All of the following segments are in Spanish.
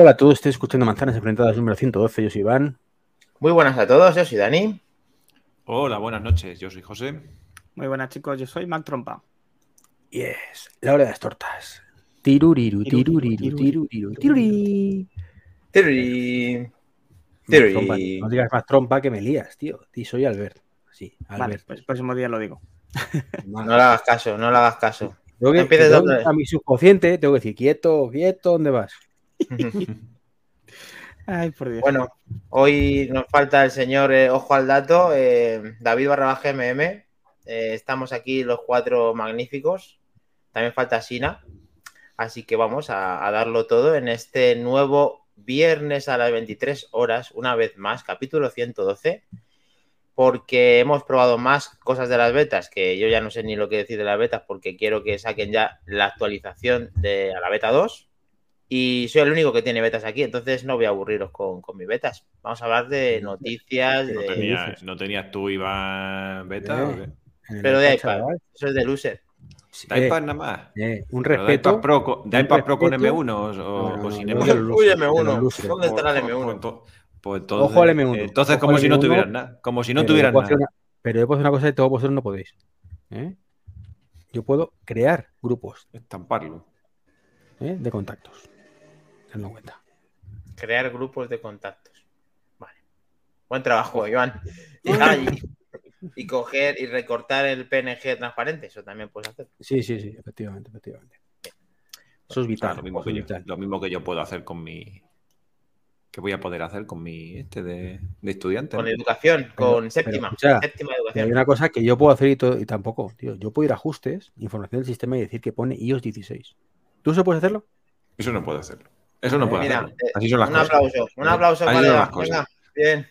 Hola a todos, estoy escuchando Manzanas Enfrentadas número 112, yo soy Iván. Muy buenas a todos, yo soy Dani. Hola, buenas noches, yo soy José. Muy buenas chicos, yo soy Mac Trompa. Yes, la hora de las tortas. Tiruriru, tiruriru, tiruriru, tiruri. No digas más trompa que me lías, tío. Y soy Albert. Sí, Vale, Albert. pues el próximo día lo digo. No le hagas caso, no le hagas caso. Tengo que, a mi subconsciente tengo que decir, quieto, quieto, ¿dónde vas? Bueno, hoy nos falta el señor eh, Ojo al Dato, eh, David barra baja MM. Eh, estamos aquí los cuatro magníficos. También falta Sina. Así que vamos a, a darlo todo en este nuevo viernes a las 23 horas, una vez más, capítulo 112. Porque hemos probado más cosas de las betas, que yo ya no sé ni lo que decir de las betas, porque quiero que saquen ya la actualización de a la beta 2. Y soy el único que tiene betas aquí, entonces no voy a aburriros con, con mis betas. Vamos a hablar de noticias, ¿No, de... tenías, ¿No tenías tú, Iván, beta? Eh, pero de iPad, iPad. chaval. Eso es de loser. ¿De Eh, iPad nada más? eh, un ¿Pero de respeto. iPad Pro, Pro con respeto. M1 o, No, sin no, M1? de los Uy, luces, M1. de los luces. ¿Dónde estará el Pues- M1? pues ento- Pues entonces, Ojo al M1. Entonces, Ojo como al si no M1, tuvieran nada. Como si no tuvieran nada. una- pero yo puedo hacer una cosa que todos vosotros no podéis. ¿eh? Yo puedo crear grupos Estamparlo. ¿eh? de contactos. Tenlo en cuenta. Crear grupos de contactos. Vale. Buen trabajo, Iván. Y, y- y coger y recortar el PNG transparente, eso también puedes hacer. Sí, sí, sí, efectivamente, efectivamente. Eso es O sea, vital. lo, mismo eso que es yo, vital. lo mismo que yo puedo hacer con mi. que voy a poder hacer con mi este de, de estudiante. Con ¿no? educación, Pero- con pero séptima. escucha, séptima Y hay educación. una cosa que yo puedo hacer y, todo- y tampoco, tío. Yo puedo ir a ajustes, información del sistema y decir que pone iOS 16. ¿Tú eso puedes hacerlo? Eso no puedo hacerlo. Eso no puedo Mira, eh, Así son las un cosas. aplauso, un aplauso, Así colega. las cosas. Venga, bien.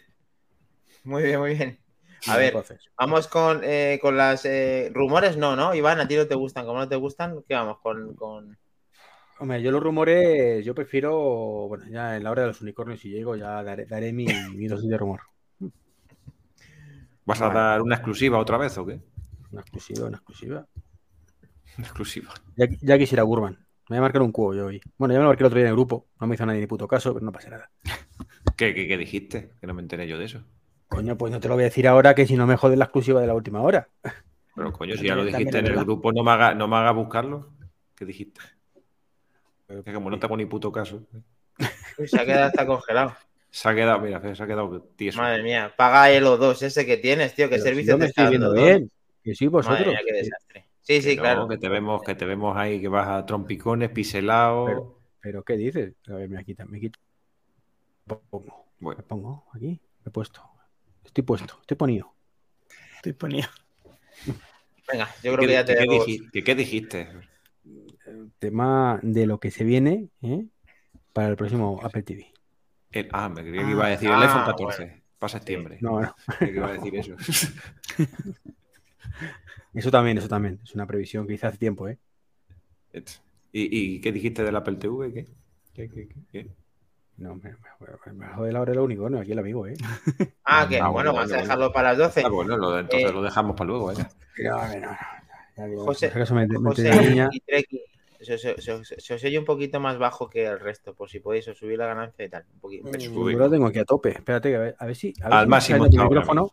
Muy bien, muy bien. A ver, vamos con, eh, con las eh, rumores, no, ¿no? Iván, a ti no te gustan, como no te gustan, ¿qué vamos? Con, con... Hombre, yo los rumores, yo prefiero, bueno, ya en la hora de los unicornios, si llego, ya daré, daré mi, mi dosis de rumor. ¿Vas a Vale. dar una exclusiva otra vez o qué? Una exclusiva, una exclusiva. Una exclusiva. Ya, ya quisiera Gurman. Me voy a marcar un cubo yo hoy. Bueno, ya me lo marqué el otro día en el grupo. No me hizo nadie ni puto caso, pero no pasa nada. ¿Qué, qué, qué dijiste? Que no me enteré yo de eso. Coño, pues no te lo voy a decir ahora que si no me jodes la exclusiva de la última hora. Pero coño, si ya lo dijiste en el grupo, no me hagas no me haga buscarlo. ¿Qué dijiste? Que como no te hago ni puto caso. Se ha quedado hasta congelado. Se ha quedado, mira, se ha quedado tieso. Madre mía, paga el O2 ese que tienes, tío, qué Pero si servicio yo te me está estoy viendo bien. Que sí, vosotros. Madre mía, qué desastre. Sí, Que sí, no, claro. Que te vemos, que te vemos ahí, que vas a trompicones, piselado. Pero- Pero ¿qué dices? A ver, me quita, me quito. Me pongo, Bueno, me pongo aquí, me he puesto. Estoy puesto, estoy ponido. Estoy poniendo. Venga, yo creo ¿qué, que ya qué- qué tenemos. diji- que- qué dijiste? El tema de lo que se viene ¿eh? para el próximo Apple TV. El- ah, me creía que iba a decir Ah, el iPhone ah, 14 para septiembre. No, no. Creía que iba a decir eso. Eso también, eso también. Es una previsión que hice hace tiempo, ¿eh? ¿Y, y qué dijiste del Apple TV? ¿Qué? ¿Qué, qué, qué, qué? No, me, me, me jode la hora del unicornio aquí el amigo, ¿eh? Ah, que Ah, bueno, vamos a dejarlo para las 12. Ah, bueno, lo de- entonces Eh, lo dejamos para luego, ¿eh? No, no, no, ya digo, José- me, me José y Treki, se, se- se- se- se os oye un poquito más bajo que el resto, por si podéis os subir la ganancia y tal. Un poquito. Mm. Yo lo tengo aquí a tope. Espérate, que a ver, a ver si. A ver Al si máximo está el ahora micrófono.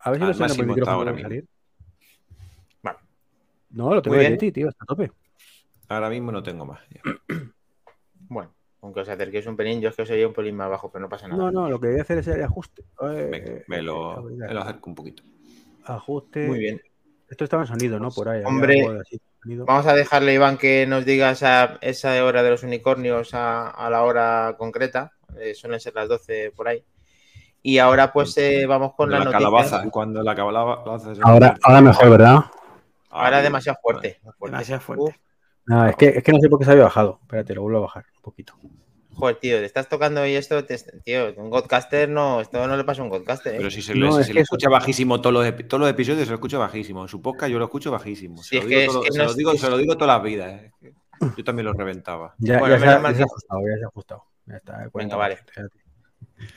A ver si lo sale por el máximo está ahora mismo. salir. No, lo tengo Muy de bien. Yeti, tío, está a tope. Ahora mismo no tengo más. ya. Bueno, aunque os acerquéis un pelín, yo es que os oye un pelín más bajo, pero no pasa nada. No, no, lo que voy a hacer es el ajuste. Eh, Venga, eh, me eh, lo, habilidad. me lo acerco un poquito. Ajuste. Muy bien. Esto estaba en sonido, ¿no? Por ahí. Hombre, así. Vamos a dejarle, Iván, que nos diga esa, esa hora de los unicornios a, a la hora concreta. Eh, suelen ser las 12 por ahí. Y ahora, pues, eh, vamos con la la noticia. calabaza, cuando la calabaza Ahora, ahora mejor, ¿verdad? Ahora Ah, demasiado fuerte. Demasiado fuerte. No, es que, es que no sé por qué se había bajado. Espérate, lo vuelvo a bajar un poquito. joder, tío, te estás tocando hoy esto, te- tío, un godcaster no, esto no le pasa a un godcaster, ¿eh? Pero si se, No, le, si se escucha bajísimo todos los, epi- todos los episodios, se lo escucha bajísimo. En su podcast yo lo escucho bajísimo. Sí, Se, es lo, que digo, se lo digo, es- se lo digo todas las vidas. eh. Yo también lo reventaba. Ya, Bueno, ya, se, ha, mal ya se ha que- ajustado, ya se ha ajustado. Ya está. eh, 40%, vale. espérate.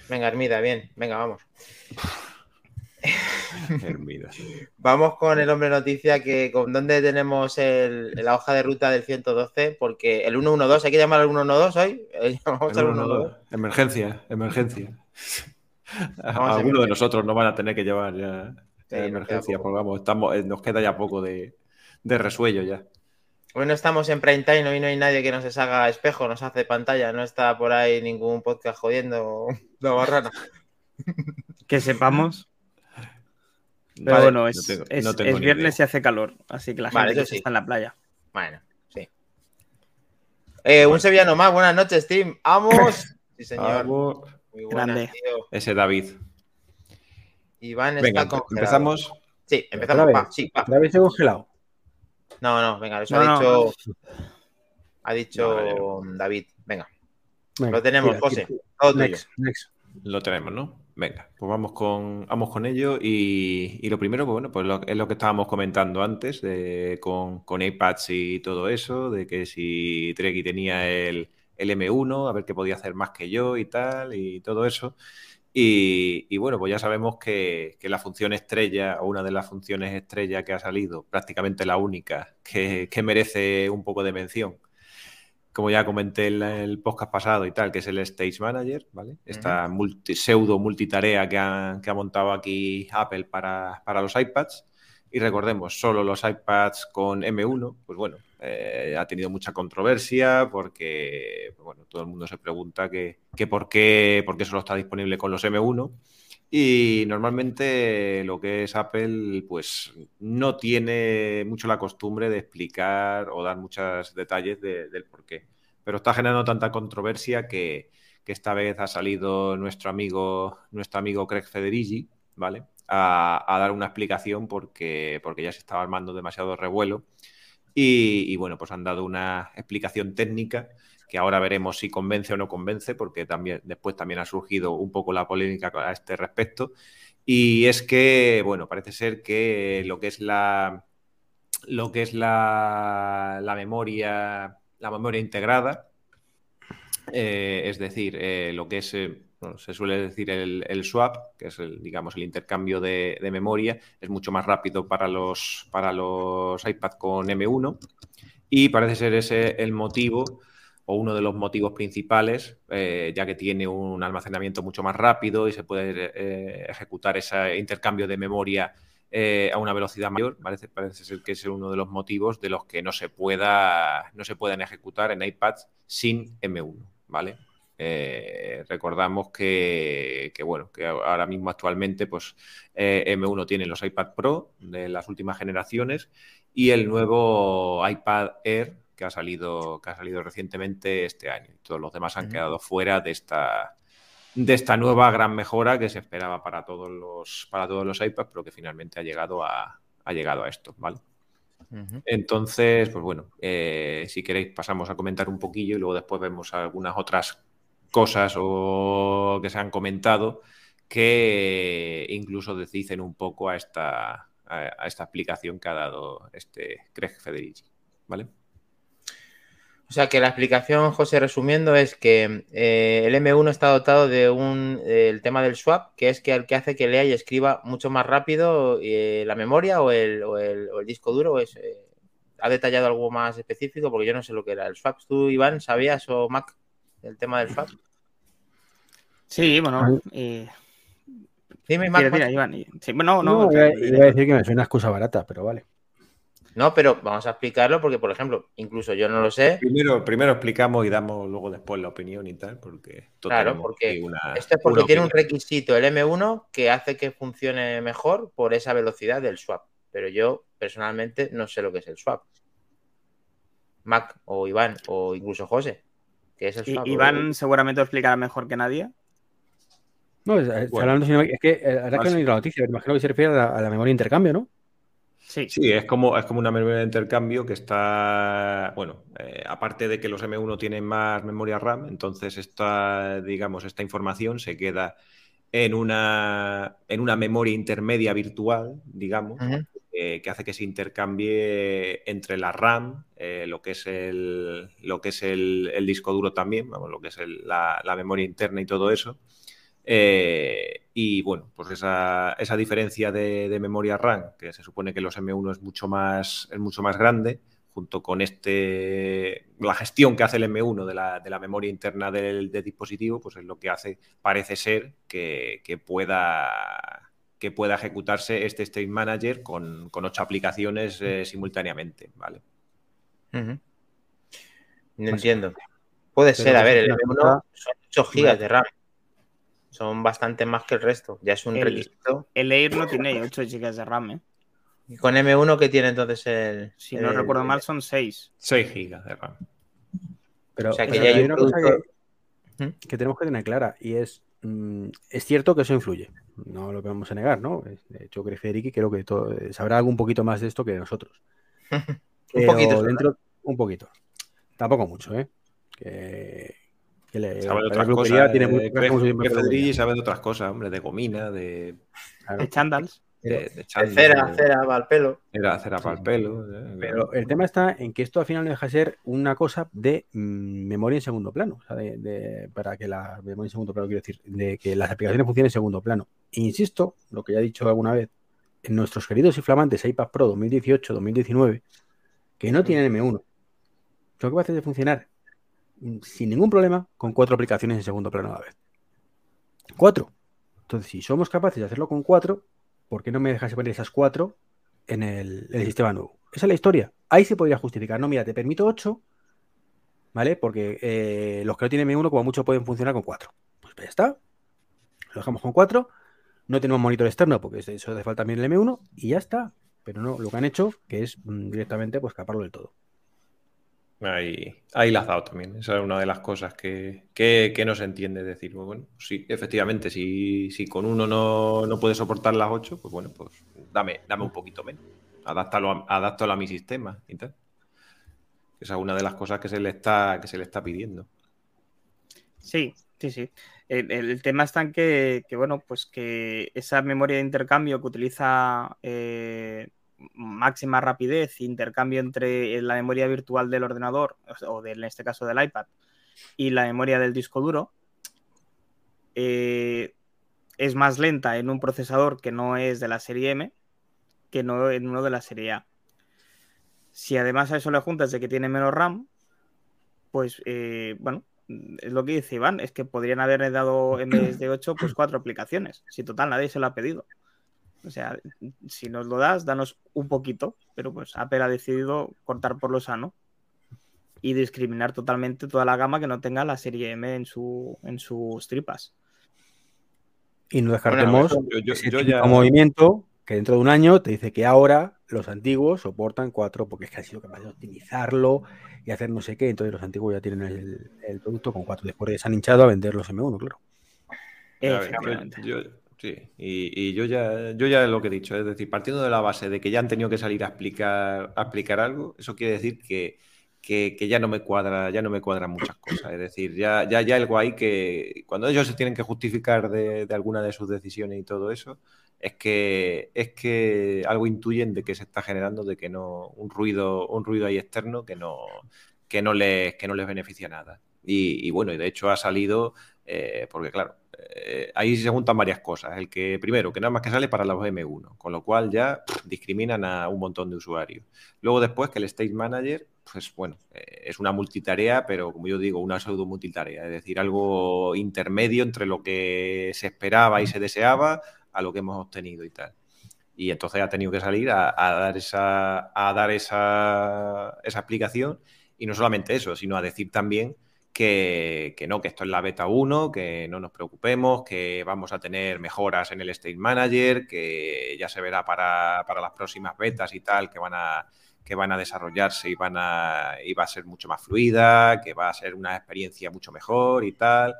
Venga, Hermida, bien, venga, vamos. Vamos con el hombre noticia que con dónde tenemos el- la hoja de ruta del 112, porque el 112, hay que llamar al 112 hoy. Al El uno, 112. dos. Emergencia, emergencia. Vamos a Algunos de nosotros no van a tener que llevar ya Sí, nos emergencia, poco. porque vamos, estamos, eh, nos queda ya poco de, de resuello ya. Hoy no estamos en prime time, hoy no hay nadie que nos haga espejo, nos hace pantalla, no está por ahí ningún podcast jodiendo la barrana. Que sepamos. Pero Vale, bueno, es, no tengo- es- no tengo es viernes idea. y hace calor, así que la Vale, gente sí. está en la playa. Bueno, sí. Eh, un sevillano más, buenas noches, Tim. ¡Vamos! Sí, señor. Vamos. Muy buenas, Grande. tío. Ese David. Iván Venga, está congelado. empezamos. Sí, empezamos. Va, vez. sí, va. ¿Otra vez he congelado? No, no, venga, eso No, ha no. dicho, ha dicho Vale. David. Venga, Venga, Lo tenemos, tira, José. tira. todo tuyo. Next, next. Lo tenemos, ¿no? Venga, pues vamos con, vamos con ello. Y, y lo primero, pues bueno, pues lo- es lo que estábamos comentando antes de, con, con iPads y todo eso, de que si Treki tenía el, el M1, a ver qué podía hacer más que yo y tal, y todo eso. Y, y bueno, pues ya sabemos que, que la función estrella, o una de las funciones estrella que ha salido, prácticamente la única, que, que merece un poco de mención, como ya comenté en el podcast pasado y tal, que es el Stage Manager, ¿vale? Esta multi- pseudo multitarea que ha, que ha montado aquí Apple para, para los iPads. Y recordemos, solo los iPads con M1, pues bueno, eh, ha tenido mucha controversia porque, bueno, todo el mundo se pregunta que, que por, qué, por qué solo está disponible con los M1. Y normalmente lo que es Apple, pues no tiene mucho la costumbre de explicar o dar muchos detalles de- del por qué. Pero está generando tanta controversia que, esta vez ha salido nuestro amigo, nuestro amigo Craig Federighi, ¿vale? A, dar una explicación porque, porque ya se estaba armando demasiado revuelo. Y bueno, pues han dado una explicación técnica que ahora veremos si convence o no convence, porque también después también ha surgido un poco la polémica a este respecto. Y es que, bueno, parece ser que lo que es la lo que es la, la memoria, la memoria integrada, eh, es decir, eh, lo que es, eh, se suele decir el, el swap, que es el, digamos, el intercambio de, de memoria, es mucho más rápido para los, para los iPad con M1 y parece ser ese el motivo o uno de los motivos principales, eh, ya que tiene un almacenamiento mucho más rápido y se puede eh, ejecutar ese intercambio de memoria eh, a una velocidad mayor. Parece, ser que es uno de los motivos de los que no se pueda no se puedan ejecutar en iPads sin M1, ¿vale? Recordamos que, bueno, que ahora mismo actualmente pues eh, M1 tiene los iPad Pro de las últimas generaciones y el nuevo iPad Air que ha salido, que ha salido recientemente este año. Todos los demás han quedado fuera de esta, de esta nueva gran mejora que se esperaba para todos los, para todos los iPads, pero que finalmente ha llegado a, ha llegado a esto, ¿vale? Entonces, pues bueno, eh, si queréis pasamos a comentar un poquillo y luego después vemos algunas otras cosas o que se han comentado que incluso desdicen un poco a esta, a, a esta explicación que ha dado este Craig Federici, ¿vale? O sea que la explicación, José, resumiendo, es que eh, el M1 está dotado de un eh, el tema del swap, que es que el que hace que lea y escriba mucho más rápido eh, la memoria o el, o el- o el disco duro. es, eh, ¿Ha detallado algo más específico? Porque yo no sé lo que era el swap. ¿Tú, Iván, sabías o Mac el tema del swap? Sí, bueno. Ay. eh, Dime, Mac. tira, Iván. y- Sí, bueno, No, no. iba, iba a decir que me suena excusa barata, pero vale. No, pero vamos a explicarlo porque, por ejemplo, incluso yo no lo sé. Primero, primero explicamos y damos luego después la opinión y tal, porque Claro, porque una- Esto es porque tiene un requisito el M1 que hace que funcione mejor por esa velocidad del swap. Pero yo personalmente no sé lo que es el swap. Mac o Iván o incluso José. ¿Qué es el swap? Iván seguramente lo explicará mejor que nadie. No, es, es- Bueno. hablando es que eh, ahora que no hay la noticia, me imagino que se refiere a la, a la memoria de intercambio, ¿no? Sí. Sí, es como, es como una memoria de intercambio que está, bueno, eh, aparte de que los M1 tienen más memoria RAM, entonces esta, digamos, esta información se queda en una, en una memoria intermedia virtual, digamos, eh, que hace que se intercambie entre la RAM, eh, lo que es el, lo que es el, el disco duro también, vamos, lo que es el- la, la memoria interna y todo eso. Eh, y bueno, pues esa, esa diferencia de, de, memoria RAM, que se supone que los M1 es mucho más, es mucho más grande, junto con este, la gestión que hace el M1 de la, de la memoria interna del, del, dispositivo, pues es lo que hace, parece ser, que, que pueda que pueda ejecutarse este State Manager con, con ocho aplicaciones eh, simultáneamente, ¿vale? Uh -huh. No entiendo. Puede Pero ser, a ver, el M1 son 8 GB de RAM. Son bastante más que el resto. Ya es un el, requisito. El Air no tiene 8 GB de RAM, ¿eh? ¿Y con M1 qué tiene entonces el...? Si no el, recuerdo mal, son 6. 6 GB de RAM. Pero, o sea, que pero ya hay, hay un una cosa producto... que, que tenemos que tener clara y es mm, es cierto que eso influye, no lo vamos a negar, ¿no? De hecho, creo que creo que todo, sabrá algo un poquito más de esto que nosotros. un poquito. Dentro, un poquito. Tampoco mucho, ¿eh? Que, que le, sabe de otras cosas. Tiene muy, eh, sabe de otras cosas, hombre, de gomina, de... Claro. De chandals. De, de, cera, cera para el pelo. Era cera para el pelo. Eh, Pero el tema está en que esto al final no deja de ser una cosa de mm, memoria en segundo plano. O sea, de, de, para que la memoria en segundo plano, quiero decir, de que las aplicaciones funcionen en segundo plano. E insisto, lo que ya he dicho alguna vez, en nuestros queridos y flamantes iPad Pro 2018-2019, que no tienen M1, son capaces de funcionar sin ningún problema con cuatro aplicaciones en segundo plano a la vez. Cuatro. Entonces, si somos capaces de hacerlo con cuatro, ¿por qué no me dejas poner esas cuatro en el, el, sistema nuevo? Esa es la historia. Ahí se podría justificar. No, mira, te permito ocho, ¿vale? Porque eh, los que no tienen M1 como mucho pueden funcionar con cuatro. Pues ya está. Lo dejamos con cuatro. No tenemos monitor externo porque eso hace falta también el M1 y ya está. Pero no, lo que han hecho que es mm, directamente pues caparlo del todo. Ahí, ahí la has dado también. Esa es una de las cosas que, que, que no se entiende. decir, bueno, sí, efectivamente, si, si con uno no, no puede soportar las ocho, pues bueno, pues dame, dame un poquito menos. Adáptalo a, a mi sistema y tal. Esa es una de las cosas que se le está, que se le está pidiendo. Sí, sí, sí. El, el tema está en que, que, bueno, pues que esa memoria de intercambio que utiliza eh, máxima rapidez, intercambio entre la memoria virtual del ordenador, o en este caso del iPad, y la memoria del disco duro, eh, es más lenta en un procesador que no es de la serie M que no en uno de la serie A. Si además a eso le juntas de que tiene menos RAM, pues eh, bueno, es lo que dice Iván, es que podrían haberle dado en vez de 8, pues cuatro aplicaciones. Si total nadie se lo ha pedido. O sea, si nos lo das, danos un poquito, pero pues Apple ha decidido cortar por lo sano y discriminar totalmente toda la gama que no tenga la serie M en, su, en sus tripas. Y no descartemos bueno, yo, yo, yo ya... movimiento que dentro de un año te dice que ahora los antiguos soportan 4 porque es que ha sido capaz de optimizarlo y hacer no sé qué, entonces los antiguos ya tienen el, el producto con 4, después de se han hinchado a vender los M1, claro. Ver, yo, Sí, y, y, yo ya yo ya lo que he dicho, es decir, partiendo de la base de que ya han tenido que salir a explicar, explicar algo, eso quiere decir que, ya no me cuadra, ya no me cuadran muchas cosas. Es decir, ya, ya, ya algo ahí que cuando ellos se tienen que justificar de, de, alguna de sus decisiones y todo eso, es que es que algo intuyen de que se está generando de que no, un ruido, un ruido ahí externo que no, que no les, que no les beneficia nada. Y, y bueno, y de hecho ha salido, eh, porque claro, eh, ahí se juntan varias cosas. El que, primero, que nada más que sale para los M1, con lo cual ya discriminan a un montón de usuarios. Luego después que el State Manager, pues bueno, eh, es una multitarea, pero como yo digo, una pseudo multitarea, es decir, algo intermedio entre lo que se esperaba y se deseaba a lo que hemos obtenido y tal. Y entonces ha tenido que salir a, a dar esa, a dar esa, esa explicación y no solamente eso, sino a decir también que, no, que esto es la beta 1, que no nos preocupemos, que vamos a tener mejoras en el State Manager, que ya se verá para, para las próximas betas y tal, que van a, que van a desarrollarse y, van a, y va a ser mucho más fluida, que va a ser una experiencia mucho mejor y tal.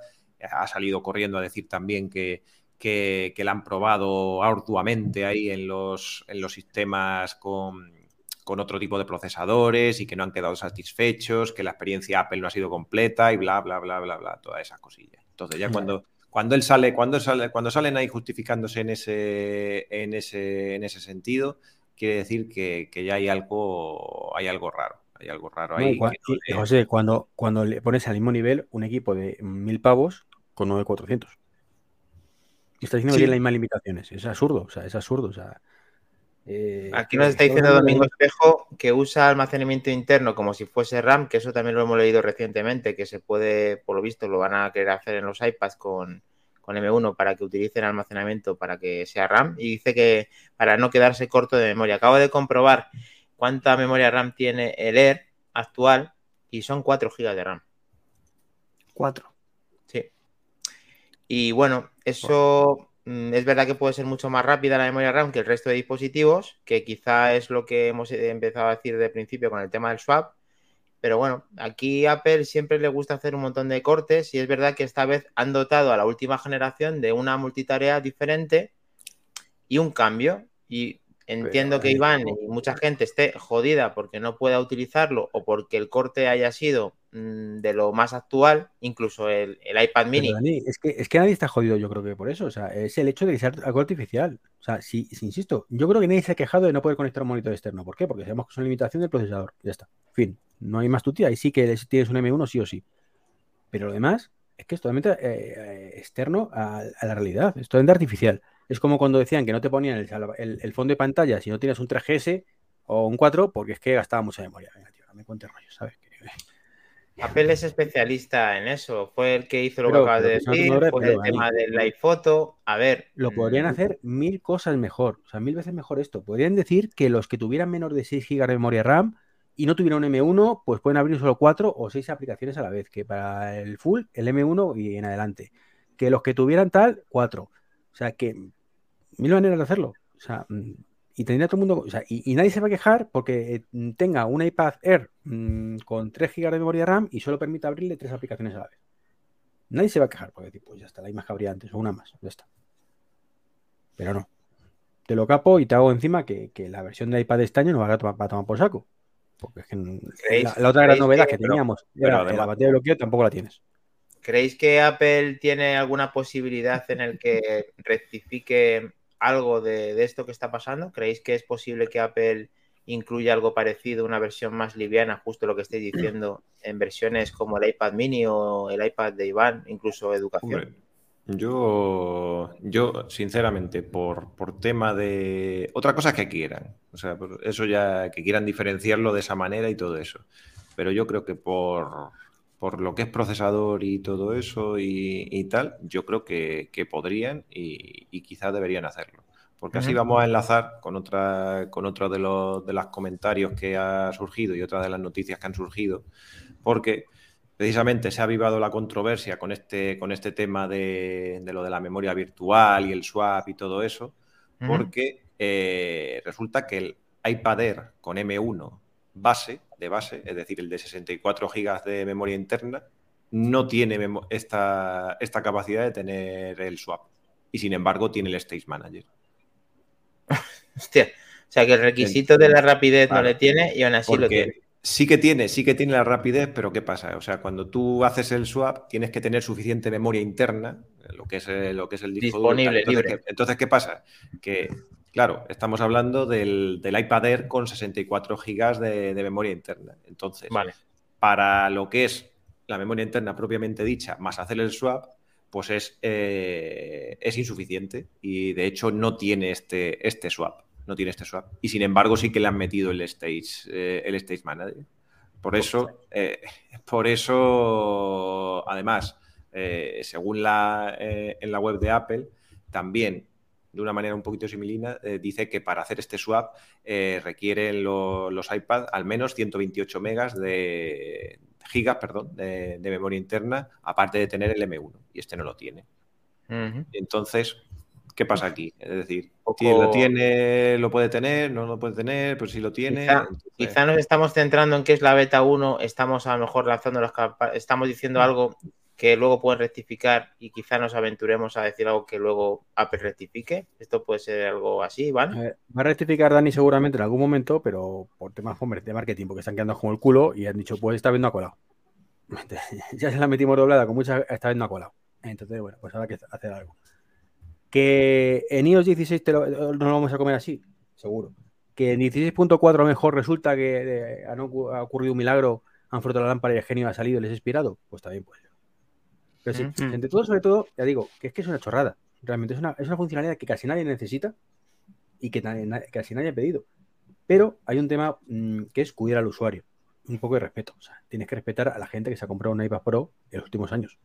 Ha salido corriendo a decir también que, que, que la han probado arduamente ahí en los, en los sistemas con, con otro tipo de procesadores y que no han quedado satisfechos, que la experiencia Apple no ha sido completa y bla, bla, bla, bla, bla, todas esas cosillas. Entonces, ya cuando, cuando él sale, cuando sale, cuando salen ahí justificándose en ese, en ese, en ese sentido, quiere decir que, que ya hay algo, hay algo raro. Hay algo raro ahí. No, cuando, no le... José, cuando, cuando le pones al mismo nivel un equipo de mil pavos con 9400. Está diciendo que tiene las mismas limitaciones. Es absurdo, o sea, es absurdo. O sea, eh, Aquí nos está diciendo Domingo Espejo que usa almacenamiento interno como si fuese RAM, que eso también lo hemos leído recientemente, que se puede, por lo visto, lo van a querer hacer en los iPads con, con M1 para que utilicen almacenamiento para que sea RAM. Y dice que para no quedarse corto de memoria. Acabo de comprobar cuánta memoria RAM tiene el Air actual y son 4 GB de RAM. 4. Sí. Y bueno, eso es verdad que puede ser mucho más rápida la memoria RAM que el resto de dispositivos, que quizá es lo que hemos empezado a decir de principio con el tema del swap. Pero bueno, aquí Apple siempre le gusta hacer un montón de cortes y es verdad que esta vez han dotado a la última generación de una multitarea diferente y un cambio. Y entiendo que Iván y mucha gente esté jodida porque no pueda utilizarlo o porque el corte haya sido Mm, de lo más actual, incluso el, iPad mini. es, que, es que nadie está jodido, yo creo que por eso. O sea, es el hecho de que sea algo artificial. O sea, si, insisto, yo creo que nadie se ha quejado de no poder conectar un monitor externo. ¿Por qué? Porque sabemos que es una limitación del procesador. Ya está. Fin. No hay más tutía. Ahí sí que tienes un M1 sí o sí. Pero lo demás es que es totalmente eh, eh, externo a, la realidad. Es totalmente artificial. Es como cuando decían que no te ponían el, fondo de pantalla si no tienes un 3GS o un 4 porque es que gastaba mucha memoria. Venga, tío, no me cuentes rollo, ¿sabes? Apple es especialista en eso. Fue el que hizo lo que acabas de decir, fue el tema del live photo. A ver. Lo podrían mm, hacer mil cosas mejor. O sea, mil veces mejor esto. Podrían decir que los que tuvieran menos de 6 GB de memoria RAM y no tuvieran un M1, pues pueden abrir solo 4 o 6 aplicaciones a la vez. Que para el full, el M1 y en adelante. Que los que tuvieran tal, 4. O sea, que mil maneras de hacerlo. O sea, mm, y tendría todo el mundo, o sea, y, nadie se va a quejar porque eh, tenga un iPad Air mm, con 3 GB de memoria RAM y solo permite abrirle tres aplicaciones a la vez. Nadie se va a quejar porque, tipo, ya está, la más que antes, o una más, ya está. Pero no. Te lo capo y te hago encima que, la versión de iPad de este año no va a tomar, tomar por saco. Porque es que la, otra gran novedad que, teníamos era la batería de bloqueo tampoco la tienes. ¿Creéis que Apple tiene alguna posibilidad en el que rectifique algo de, esto que está pasando? ¿Creéis que es posible que Apple incluya algo parecido, una versión más liviana, justo lo que estáis diciendo, en versiones como el iPad mini o el iPad de Iván, incluso educación? yo, yo, sinceramente, por, por tema de... Otra cosa que quieran, o sea, eso ya, que quieran diferenciarlo de esa manera y todo eso. Pero yo creo que por, por lo que es procesador y todo eso y, tal, yo creo que, podrían y, quizás deberían hacerlo. Porque así vamos a enlazar con otra, con otro de los de los comentarios que ha surgido y otra de las noticias que han surgido, porque precisamente se ha avivado la controversia con este, con este tema de, lo de la memoria virtual y el swap y todo eso, porque eh, resulta que el iPad Air con M1 base, de base, es decir, el de 64 GB de memoria interna, no tiene esta, esta capacidad de tener el swap. Y sin embargo, tiene el Stage Manager. Hostia. O sea que el requisito de la rapidez no le tiene y aún así lo tiene. Sí que tiene, sí que tiene la rapidez, pero ¿qué pasa? O sea, cuando tú haces el swap, tienes que tener suficiente memoria interna, lo que es, lo que es el disco disponible. Entonces, entonces, ¿qué pasa? Que Claro, estamos hablando del, iPad Air con 64 GB de, memoria interna. Entonces, para lo que es la memoria interna propiamente dicha, más hacer el swap, pues es, eh, es insuficiente y de hecho no tiene este, este swap. No tiene este swap. Y sin embargo, sí que le han metido el Stage, eh, el stage Manager. Por eso, eh, por eso, además, según la, en la web de Apple, también de una manera un poquito similina, eh, dice que para hacer este swap eh, requieren los iPad al menos 128 megas de gigas, perdón, de, memoria interna, aparte de tener el M1, y este no lo tiene. Entonces, ¿qué pasa aquí? Es decir, lo tiene, lo puede tener, no lo puede tener, pero si lo tiene. Quizá, nos estamos centrando en qué es la beta 1, estamos a lo mejor lanzando las estamos diciendo algo que luego pueden rectificar y quizá nos aventuremos a decir algo que luego Apple rectifique. Esto puede ser algo así, Iván. va a rectificar Dani seguramente en algún momento, pero por temas de marketing, porque están quedando como el culo y han dicho, pues esta vez no ha colado. ya se la metimos doblada con mucha, esta vez no ha colado. Entonces, bueno, pues habrá que hacer algo. Que en iOS 16 no lo vamos a comer así, seguro. Que en 16.4 mejor resulta que ha ocurrido un milagro, han frotado la lámpara y el genio ha salido y les ha inspirado, pues también puede Pero sí, entre todo, sobre todo, ya digo, que es que es una chorrada. Realmente es una, es una funcionalidad que casi nadie necesita y que casi nadie ha pedido. Pero hay un tema mm, que es cuidar al usuario. Un poco de respeto. O sea, tienes que respetar a la gente que se ha comprado un iPad Pro en los últimos años.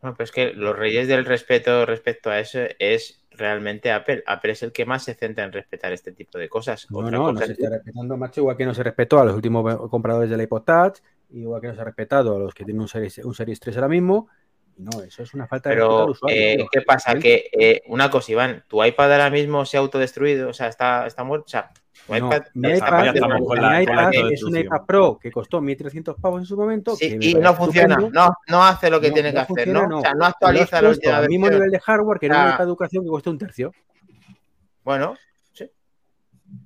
Bueno, pues que los reyes del respeto respecto a eso es realmente Apple. Apple es el que más se centra en respetar este tipo de cosas. No, no, no se está respetando, macho, igual que no se respetó a los últimos compradores del iPod Touch, igual que no se ha respetado a los que tienen un Series, un series 3 ahora mismo, no, eso es una falta de respeto al usuario. Eh, ¿Qué pasa? Que eh, una cosa, Iván, tu iPad ahora mismo se ha autodestruido, o sea, está, está muerto. O sea, tu iPad, mi iPad, es un iPad Pro que costó 1.300 pavos en su momento. y no funciona, no, no hace lo que tiene que hacer, ¿no? O sea, no actualiza última Al mismo nivel de hardware que era un iPad de educación que cuesta un tercio. Bueno,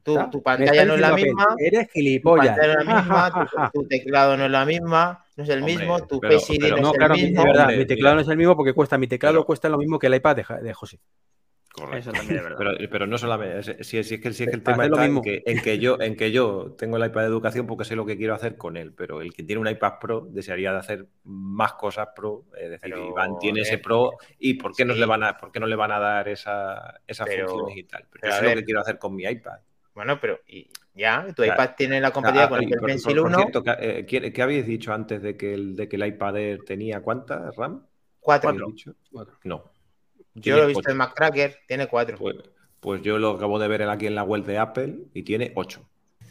Tu, tu, pantalla no es la misma. Eres gilipollas. Tu pantalla no es la misma, tu, teclado no es la misma no es el mismo, tu pero, no es el mismo. Verdad, mi teclado no es el mismo porque cuesta, mi teclado cuesta lo mismo que el iPad de, de José. Correcto. Eso también es verdad. Pero, pero no solamente, si, si, es que, si es que el tema está en que, en que, yo, en que yo tengo el iPad de educación porque sé lo que quiero hacer con él, pero el que tiene un iPad Pro desearía de hacer más cosas Pro, es decir, pero, Iván tiene ese Pro y ¿por qué, sí. no, le van a, por qué no le van a dar esa, esas pero, funciones y tal? Pero, pero yo sé ver, lo que quiero hacer con mi iPad. Bueno, pero y ya, tu iPad tiene la compatibilidad con el por, Pencil por, 1. Cierto, ¿qué, eh, ¿qué, habéis dicho antes de que el, de que el iPad Air tenía cuántas RAM? Cuatro. ¿Cuatro? No. Yo lo he visto ocho. en Mac Tracker, tiene cuatro. Pues, pues, yo lo acabo de ver aquí en la web de Apple y tiene ocho.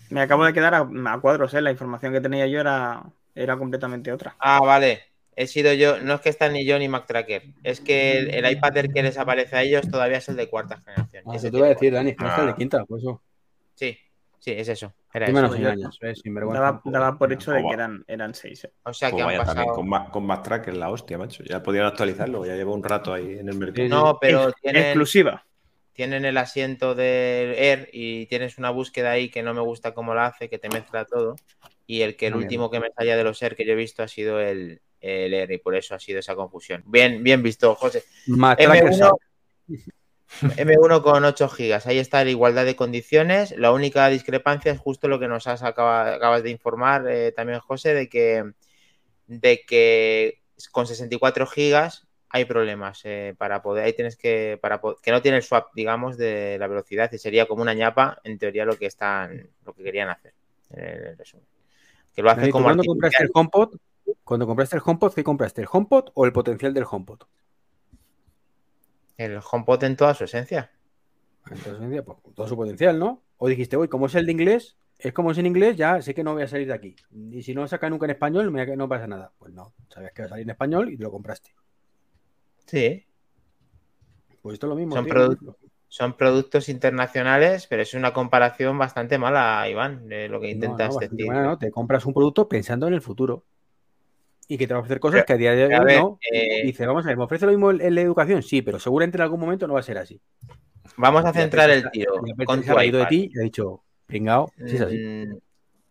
Me acabo de quedar a, a cuadros, ¿eh? La información que tenía yo era, era completamente otra. Ah, vale. He sido yo, no es que está ni yo ni Mac Tracker, es que el, el iPad Air que les aparece a ellos todavía es el de cuarta generación. Ah, Ese te iba a decir, Dani, no ah. está el de quinta, pues eso. Sí, Sí, es eso. Era eso. Años, daba, daba, por hecho de que eran, eran seis. ¿eh? O sea que pues han pasado... también con, más, con más track en la hostia, macho. Ya podían actualizarlo, ya llevo un rato ahí en el mercado. No, pero es, tienen, exclusiva. Tienen el asiento del Air y tienes una búsqueda ahí que no me gusta cómo la hace, que te mezcla todo. Y el que el Muy último bien. que me salía de los Air que yo he visto ha sido el, el Air y por eso ha sido esa confusión. Bien, bien visto, José. Más M1, M1 con 8 gigas, ahí está la igualdad de condiciones. La única discrepancia es justo lo que nos has acaba, acabas de informar eh, también, José, de que, de que con 64 gigas hay problemas eh, para poder, ahí tienes que, para que no tiene el swap, digamos, de la velocidad y sería como una ñapa, en teoría, lo que están, lo que querían hacer. En el resumen. Que lo hacen como cuando compraste el HomePod, cuando compraste el HomePod, ¿qué compraste? ¿El HomePod o el potencial del HomePod? El HomePod en toda su esencia. En toda su esencia, pues todo su potencial, ¿no? O dijiste, uy, como es el de inglés, es como es en inglés, ya sé que no voy a salir de aquí. Y si no saca nunca en español, no pasa nada. Pues no, sabías que va a salir en español y te lo compraste. Sí. Pues esto es lo mismo. Son, produ son productos internacionales, pero es una comparación bastante mala, Iván, de lo que intentas no, no, decir. Mala, no, te compras un producto pensando en el futuro y que te va a ofrecer cosas pero, que a día de hoy no. Eh, dice, vamos a ver, ¿me ofrece lo mismo en la educación? Sí, pero seguramente en algún momento no va a ser así. Vamos a centrar el tiro. Con tu ido de ti y ha dicho, pringao, si es así. Mm,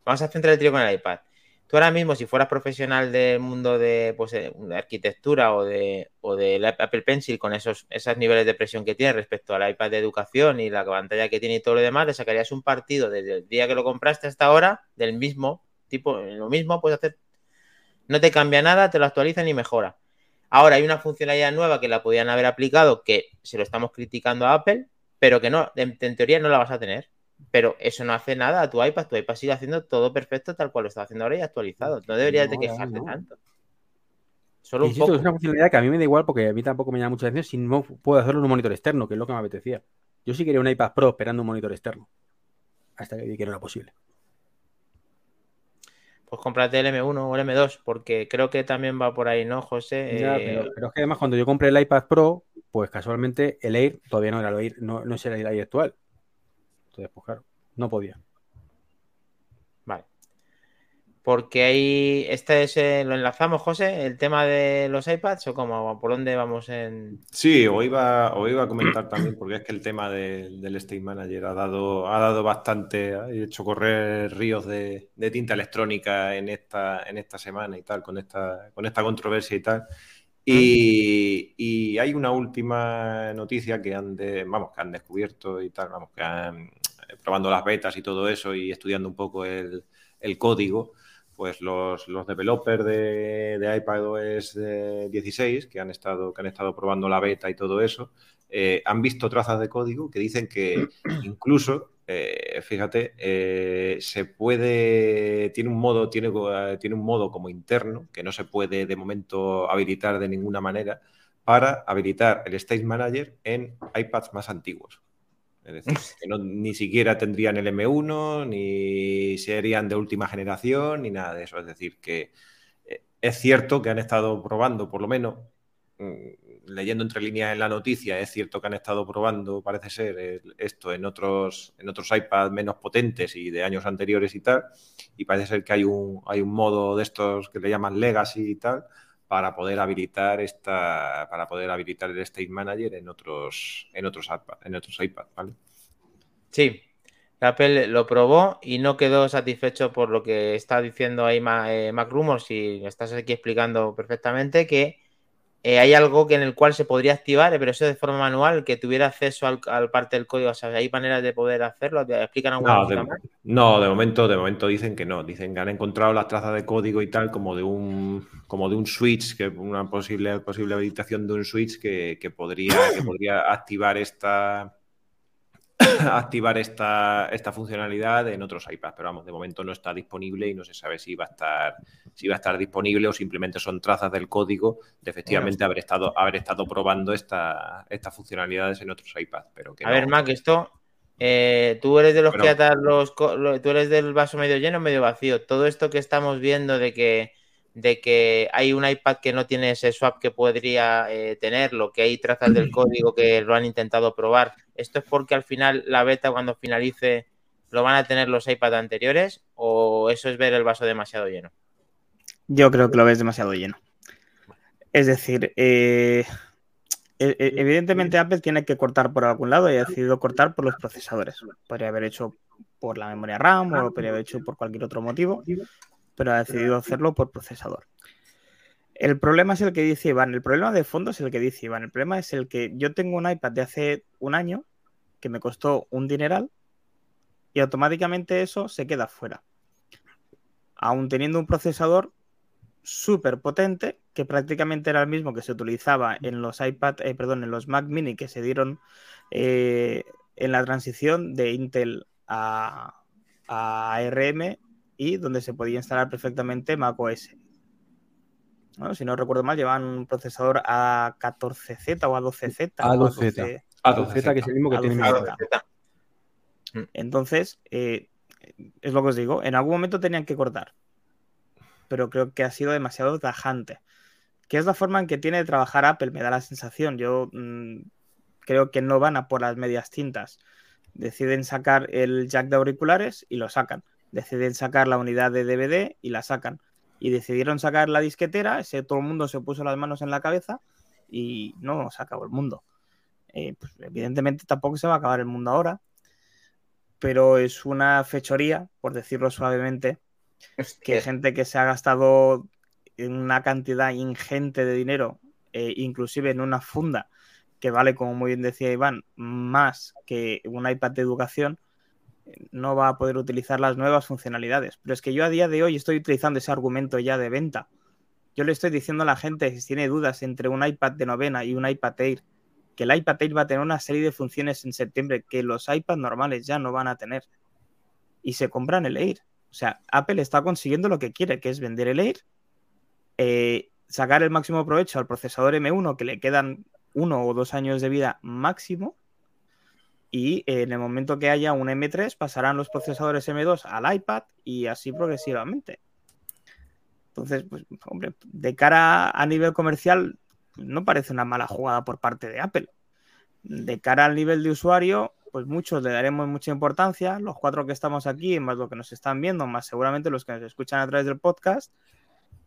vamos a centrar el tiro con el iPad. Tú ahora mismo, si fueras profesional del mundo de, pues, de arquitectura o de, o de Apple Pencil con esos, esos niveles de presión que tiene respecto al iPad de educación y la pantalla que tiene y todo lo demás, le sacarías un partido desde el día que lo compraste hasta ahora del mismo tipo, lo mismo puedes hacer no te cambia nada, te lo actualizan y mejora. Ahora hay una funcionalidad nueva que la podían haber aplicado, que se lo estamos criticando a Apple, pero que no, en, en teoría no la vas a tener. Pero eso no hace nada a tu iPad. Tu iPad sigue haciendo todo perfecto tal cual lo está haciendo ahora y actualizado. No deberías no, de quejarte no. tanto. Solo Insisto, un poco. Es una funcionalidad que a mí me da igual porque a mí tampoco me llama mucha atención si no puedo hacerlo en un monitor externo, que es lo que me apetecía. Yo sí quería un iPad Pro esperando un monitor externo. Hasta que vi que no era posible pues cómprate el M1 o el M2, porque creo que también va por ahí, ¿no, José? Ya, eh... pero, pero, es que además cuando yo compré el iPad Pro, pues casualmente el Air todavía no era el Air, no, no es el Air actual. Entonces, pues claro, no podía. Porque ahí, este es, eh, lo enlazamos, José, el tema de los iPads o cómo, por dónde vamos en... Sí, o iba, o iba a comentar también, porque es que el tema de, del State Manager ha dado, ha dado bastante, ha hecho correr ríos de, tinta electrónica en esta, en esta semana y tal, con esta, con esta controversia y tal. Y, hay una última noticia que han, de, vamos, que han descubierto y tal, vamos, que probando las betas y todo eso y estudiando un poco el, el código pues los, los developers de, de iPadOS 16 que han, estado, que han estado probando la beta y todo eso, eh, han visto trazas de código que dicen que incluso, eh, fíjate, eh, se puede, tiene un modo, tiene, tiene un modo como interno que no se puede de momento habilitar de ninguna manera para habilitar el State Manager en iPads más antiguos. Es decir, que no, ni siquiera tendrían el M1, ni serían de última generación, ni nada de eso. Es decir, que es cierto que han estado probando, por lo menos, mm, leyendo entre líneas en la noticia, es cierto que han estado probando, parece ser, esto en otros, en otros iPads menos potentes y de años anteriores y tal, y parece ser que hay un, hay un modo de estos que le llaman Legacy y tal, para poder habilitar esta, para poder habilitar el State Manager en otros, en otros, en otros iPads, ¿vale? Sí, Apple lo probó y no quedó satisfecho por lo que está diciendo ahí eh, Mac Rumors y estás aquí explicando perfectamente que eh, hay algo que en el cual se podría activar, pero eso de forma manual, que tuviera acceso al, parte del código. O sea, ¿hay maneras de poder hacerlo? ¿Explican alguna no, de, no, de momento, de momento dicen que no. Dicen que han encontrado las trazas de código y tal, como de un, como de un switch, que una posible, posible habilitación de un switch que, podría, que podría activar esta activar esta, esta, funcionalidad en otros iPads, pero vamos, de momento no está disponible y no se sabe si va a estar, si va a estar disponible o simplemente son trazas del código de efectivamente haber estado, haber estado probando esta, estas funcionalidades en otros iPads. Pero que a ver, Mac, esto eh, tú eres de los que atar los tú eres del vaso medio lleno medio vacío. Todo esto que estamos viendo de que de que hay un iPad que no tiene ese swap que podría eh, tenerlo, que hay trazas del código que lo han intentado probar. ¿Esto es porque al final la beta cuando finalice lo van a tener los iPads anteriores o eso es ver el vaso demasiado lleno? Yo creo que lo ves demasiado lleno. Es decir, eh, e, e, evidentemente Apple tiene que cortar por algún lado y ha decidido cortar por los procesadores. Podría haber hecho por la memoria RAM o lo podría haber hecho por cualquier otro motivo, pero ha decidido hacerlo por procesador. El problema es el que dice Iván, el problema de fondo es el que dice Iván, el problema es el que yo tengo un iPad de hace un año que me costó un dineral y automáticamente eso se queda fuera. Aún teniendo un procesador súper potente que prácticamente era el mismo que se utilizaba en los iPad, eh, perdón, en los Mac Mini que se dieron eh, en la transición de Intel a, a ARM y donde se podía instalar perfectamente macOS. si no recuerdo mal, llevaban un procesador A14Z o A12Z. A12Z. A12Z, que es el mismo que tiene mi Entonces, eh, es lo que os digo, en algún momento tenían que cortar. Pero creo que ha sido demasiado tajante. Que es la forma en que tiene de trabajar Apple, me da la sensación. Yo mm, creo que no van a por las medias tintas. Deciden sacar el jack de auriculares y lo sacan deciden sacar la unidad de DVD y la sacan. Y decidieron sacar la disquetera, ese, todo el mundo se puso las manos en la cabeza y no se acabó el mundo. Eh, pues, evidentemente tampoco se va a acabar el mundo ahora, pero es una fechoría, por decirlo suavemente, que gente que se ha gastado una cantidad ingente de dinero, eh, inclusive en una funda que vale, como muy bien decía Iván, más que un iPad de educación, no va a poder utilizar las nuevas funcionalidades. Pero es que yo a día de hoy estoy utilizando ese argumento ya de venta. Yo le estoy diciendo a la gente, si tiene dudas entre un iPad de novena y un iPad Air, que el iPad Air va a tener una serie de funciones en septiembre que los iPads normales ya no van a tener. Y se compran el Air. O sea, Apple está consiguiendo lo que quiere, que es vender el Air, eh, sacar el máximo provecho al procesador M1, que le quedan uno o dos años de vida máximo, y en el momento que haya un M3 pasarán los procesadores M2 al iPad y así progresivamente. Entonces, pues, hombre, de cara a nivel comercial, no parece una mala jugada por parte de Apple. De cara al nivel de usuario, pues muchos le daremos mucha importancia, los cuatro que estamos aquí, más lo que nos están viendo, más seguramente los que nos escuchan a través del podcast.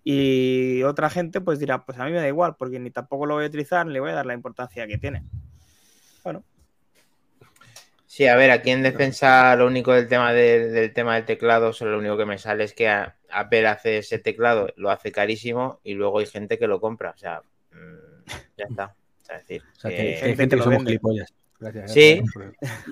Y otra gente pues dirá, pues a mí me da igual, porque ni tampoco lo voy a utilizar, ni le voy a dar la importancia que tiene. Bueno, Sí, a ver, aquí en defensa lo único del tema del tema del teclado, solo lo único que me sale es que Apple hace ese teclado, lo hace carísimo y luego hay gente que lo compra. O sea, mm, ya está. Es decir, hay gente que, somos gilipollas. Gracias, sí,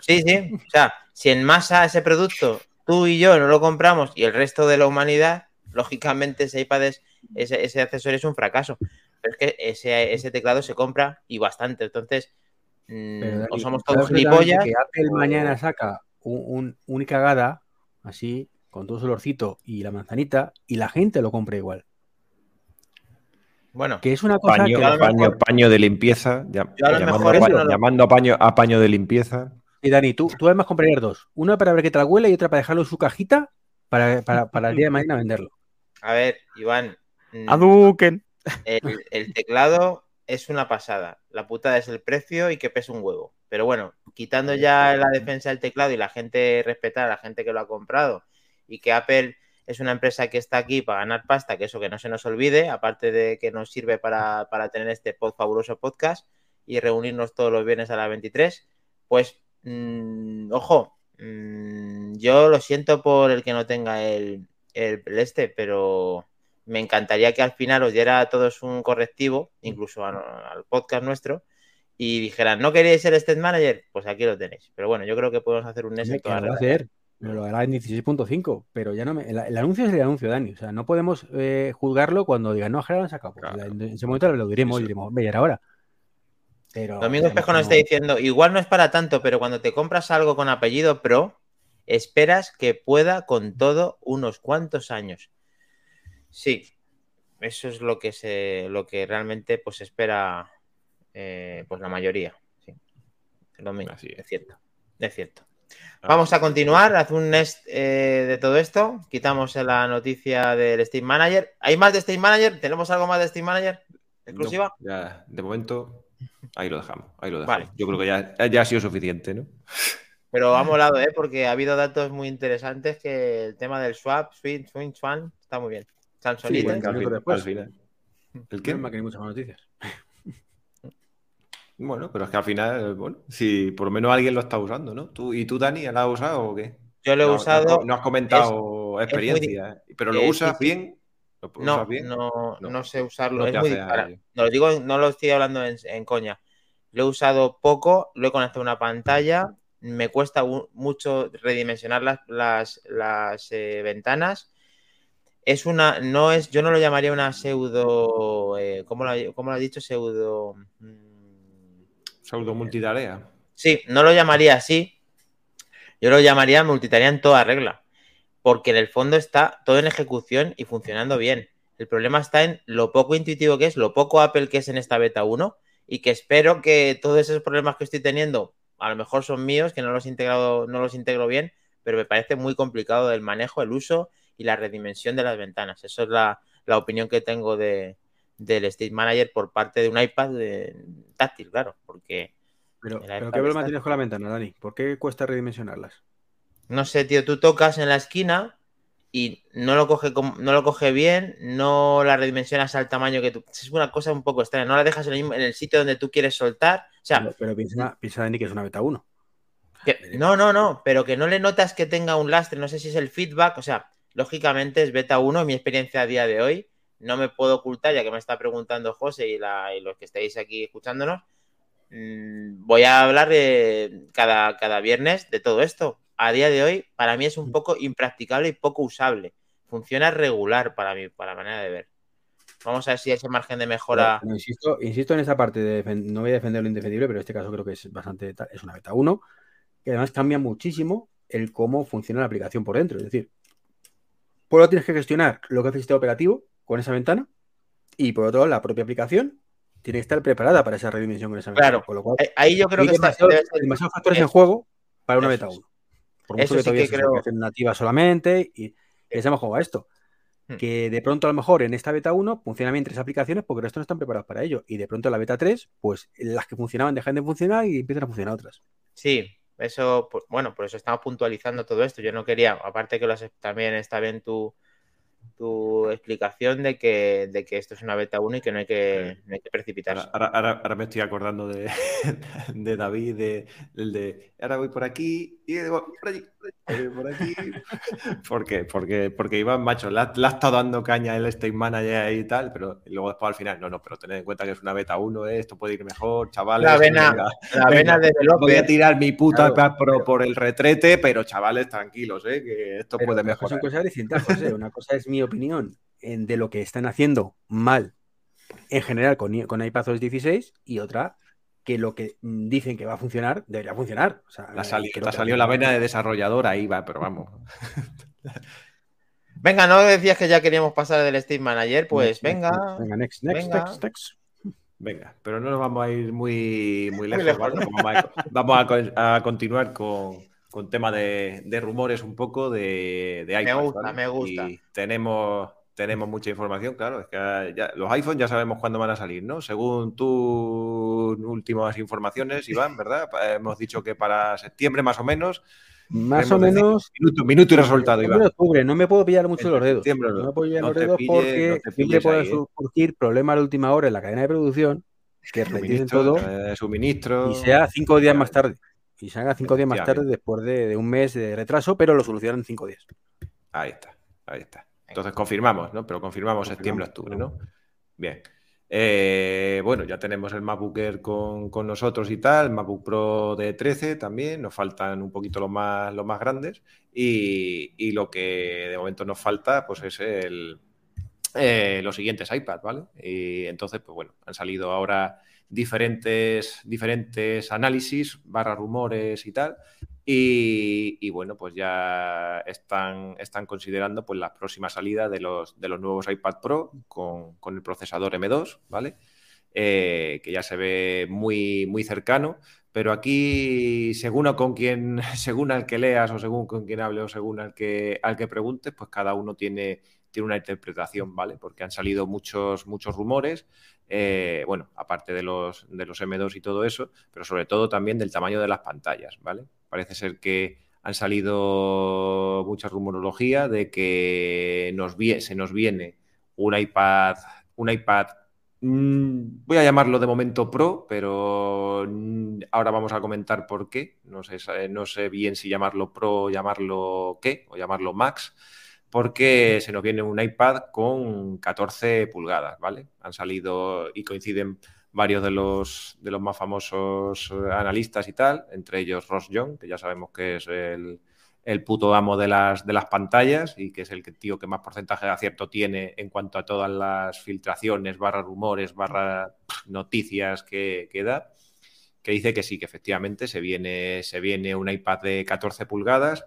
sí, sí. O sea, si en masa ese producto tú y yo no lo compramos y el resto de la humanidad, lógicamente ese iPad es, ese, ese accesorio es un fracaso. Pero es que ese, ese teclado se compra y bastante. Entonces, Pero, o Dani, somos ¿sabes todos gilipollas. Que Apple mañana saca un, un, un cagada así, con todo su olorcito y la manzanita, y la gente lo compra igual. Bueno, Que es una cosa Paño, que a lo paño, mejor- paño de limpieza. ya- a llamando, mejor a paño, no lo- llamando a paño, a paño de limpieza. Y Dani, tú, tú además comprarías dos. Una para ver qué tal huele y otra para dejarlo en su cajita para, para, para el día de mañana venderlo. a ver, Iván. mm, Aduken. el, el teclado es una pasada. La putada es el precio y que pesa un huevo. Pero bueno, quitando ya la defensa del teclado y la gente respetar a la gente que lo ha comprado y que Apple es una empresa que está aquí para ganar pasta, que eso que no se nos olvide, aparte de que nos sirve para, para tener este pod, fabuloso podcast y reunirnos todos los viernes a las 23, pues mm, ojo, mm, yo lo siento por el que no tenga el, el, el este, pero me encantaría que al final os diera a todos un correctivo, incluso a- al podcast nuestro, y dijeran, ¿no queréis ser State Manager? Pues aquí lo tenéis. Pero bueno, yo creo que podemos hacer un NES en lo. Me hará en 16.5, pero ya no me. El, el anuncio es el anuncio, Dani. O sea, no podemos eh, juzgarlo cuando digan, no, sacado. Pues Claro. en ese momento lo diremos y diremos, ve, y era ahora. Pero. Domingo Espejo nos no- está diciendo, igual no es para tanto, pero cuando te compras algo con apellido pro, esperas que pueda con todo unos cuantos años. Sí, eso es lo que se, lo que realmente pues espera eh, pues la mayoría. Sí. Así es. es cierto, es cierto. Ah, Vamos a continuar, haz un nest eh, de todo esto. Quitamos la noticia del Steam Manager. ¿Hay más de Steam Manager? ¿Tenemos algo más de Steam Manager? ¿Exclusiva? No, ya, de momento, ahí lo dejamos. Ahí lo dejamos. Vale. Yo creo que ya, ya ha sido suficiente, ¿no? Pero ha molado, ¿eh? Porque ha habido datos muy interesantes que el tema del swap, swing, swing, swan, está muy bien. Que al, al final. ¿El qué? Mal que no hay muchas más noticias. Bueno, pero es que al final, bueno, si por lo menos alguien lo está usando, ¿no? ¿Tú, ¿Y tú, Dani, lo has usado o qué? Yo lo he No- no- usado. No, has comentado experiencia, ¿eh? pero lo eh, usas sí, sí. bien. ¿Lo No, usas bien? no, No. no sé usarlo. No es muy. No lo digo, no lo estoy hablando en, en coña. Lo he usado poco, lo he conectado a una pantalla. Me cuesta mucho redimensionar las, las, las, eh, ventanas. Es una, no es, yo no lo llamaría una pseudo, eh, ¿cómo, lo, ha- cómo lo ha dicho? Pseudo. mm, Pseudo multitarea. Sí, no lo llamaría así. Yo lo llamaría multitarea en toda regla. Porque en el fondo está todo en ejecución y funcionando bien. El problema está en lo poco intuitivo que es, lo poco Apple que es en esta beta 1. Y que espero que todos esos problemas que estoy teniendo, a lo mejor son míos, que no los he integrado, no los integro bien, pero me parece muy complicado el manejo, el uso y la redimensión de las ventanas. Eso es la, la opinión que tengo de, del State Manager por parte de un iPad de- táctil, claro, porque Pero, pero ¿qué problema tienes con la ventana, Dani? ¿Por qué cuesta redimensionarlas? no sé, tío, tú tocas en la esquina y no lo coge no lo coge bien, no la redimensionas al tamaño que tú. Es una cosa un poco extraña, no la dejas en el, mismo- en el sitio donde tú quieres soltar. O sea, Pero, pero piensa, piensa, Dani, que es una beta 1. que- no, no, no, pero que no le notas que tenga un lastre, no sé si es el feedback, o sea, lógicamente es beta 1, mi experiencia a día de hoy, no me puedo ocultar, ya que me está preguntando José y, la- y los que estáis aquí escuchándonos, mm, voy a hablar eh, cada, cada viernes de todo esto. A día de hoy, para mí es un poco impracticable y poco usable. Funciona regular para mí, para la manera de ver. Vamos a ver si ese margen de mejora. Insisto, insisto en esa parte de no voy a defender lo indefendible, pero en este caso creo que es bastante tal- es una beta 1, que además cambia muchísimo el cómo funciona la aplicación por dentro. Es decir, por un lado tienes que gestionar lo que hace el sistema operativo con esa ventana, y por otro lado, la propia aplicación tiene que estar preparada para esa redimensión con esa ventana. Claro. Con lo cual, Ahí yo creo hay que está, demasiados, debe ser- demasiados factores en juego para una beta es. 1. Por mucho Eso que sí todavía que creo- nativa solamente y se hemos jugado a esto. Hmm. Que de pronto a lo mejor en esta beta 1 funcionan bien tres aplicaciones porque el resto no están preparados para ello. Y de pronto en la beta 3, pues las que funcionaban dejan de funcionar y empiezan a funcionar otras. Sí, eso, bueno, por eso estamos puntualizando todo esto. Yo no quería, aparte que lo has- también está bien tu, tu explicación de que, de que esto es una beta 1 y que no hay que, no hay que precipitarse. Ahora, ahora- me estoy acordando de, de David, de, de ahora voy por aquí y luego por allí, eh, por aquí. ¿Por qué? Porque, porque Iván, macho, le ha, le ha estado dando caña el State Manager y tal, pero luego después al final, no, no, pero tened en cuenta que es una beta 1, eh, esto puede ir mejor, chavales. La vena- venga, La venga, vena de voy a tirar mi puta Claro, Pro por el retrete, pero chavales, tranquilos, eh, que esto puede cosas son mejorar. cosas distintas, José. Una cosa es mi opinión en- de lo que están haciendo mal en general con, con iPadOS 16 y otra que lo que dicen que va a funcionar debería funcionar. O sea, La eh, sali- que te lo ha que- salido la vena de desarrollador ahí va, pero vamos. Venga, ¿no decías que ya queríamos pasar del Steam Manager? Pues Next, venga. Venga, next, next, venga. next, next. Venga, pero no nos vamos a ir muy, muy lejos, lejos, ¿vale? ¿no? Vamos, a, vamos a con- a continuar con, con tema de, de rumores un poco de, de iPad. gusta, ¿vale? me gusta. Y tenemos, tenemos mucha información, claro. Es que ya- los iPhones ya sabemos cuándo van a salir, ¿no? Según tus últimas informaciones, Iván, ¿verdad? Hemos dicho que para septiembre más o menos. Más o menos. Minuto, minuto y resultado, Iván. octubre, no me puedo pillar mucho los dedos. septiembre, No me puedo pillar no los dedos pilles- porque no siempre pilles puede ahí, ¿eh? surgir problemas de última hora en la cadena de producción que retiren todo eh, suministro. y sea cinco días más tarde. Y se haga cinco días más tarde después de, de un mes de retraso, pero lo solucionan en cinco días. Ahí está, ahí está. Entonces confirmamos, ¿no? Pero confirmamos septiembre, octubre, ¿no? Bien. Eh, bueno, ya tenemos el MacBook Air con, con nosotros y tal, el MacBook Pro de 13 también, nos faltan un poquito los más, los más grandes y, y lo que de momento nos falta pues es el, eh, los siguientes iPad, ¿vale? Y entonces, pues bueno, han salido ahora diferentes, diferentes análisis, barra rumores y tal. Y, bueno, pues ya están, están considerando pues, la próxima salida de los, de los nuevos iPad Pro con, con el procesador M2, ¿vale? Eh, que ya se ve muy, muy cercano. Pero aquí, según a con quien, según al que leas, o según con quien hable, o según al que, al que preguntes, pues cada uno tiene, tiene una interpretación, ¿vale? Porque han salido muchos, muchos rumores, eh, bueno, aparte de los, de los M2 y todo eso, pero sobre todo también del tamaño de las pantallas, ¿vale? Parece ser que han salido mucha rumorología de que nos se nos viene un iPad, un iPad, mm, voy a llamarlo de momento Pro, pero mm, ahora vamos a comentar por qué. No sé, no sé bien si llamarlo Pro o llamarlo qué, o llamarlo Max porque se nos viene un iPad con 14 pulgadas, ¿vale? Han salido y coinciden varios de los, de los más famosos eh, analistas y tal, entre ellos Ross Young, que ya sabemos que es el, el puto amo de las, de las pantallas y que es el tío que más porcentaje de acierto tiene en cuanto a todas las filtraciones, barra rumores, barra noticias que, que da, que dice que sí, que efectivamente se viene, se viene un iPad de 14 pulgadas,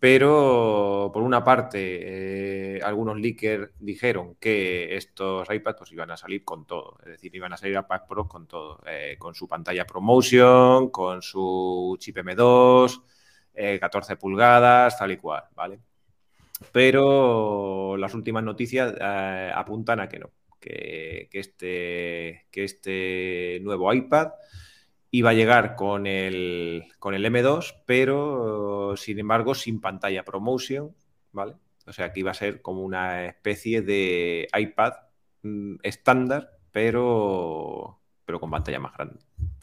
pero por una parte, eh, algunos leakers dijeron que estos iPads iban a salir con todo, es decir, iban a salir iPad Pro con todo, eh, con su pantalla ProMotion, con su chip M2, eh, 14 pulgadas, tal y cual, ¿vale? Pero las últimas noticias eh, apuntan a que no, que este, que este nuevo iPad iba a llegar con el, con el M2, pero sin embargo sin pantalla ProMotion, ¿vale? O sea que iba a ser como una especie de iPad mm, estándar, pero, pero con pantalla más grande.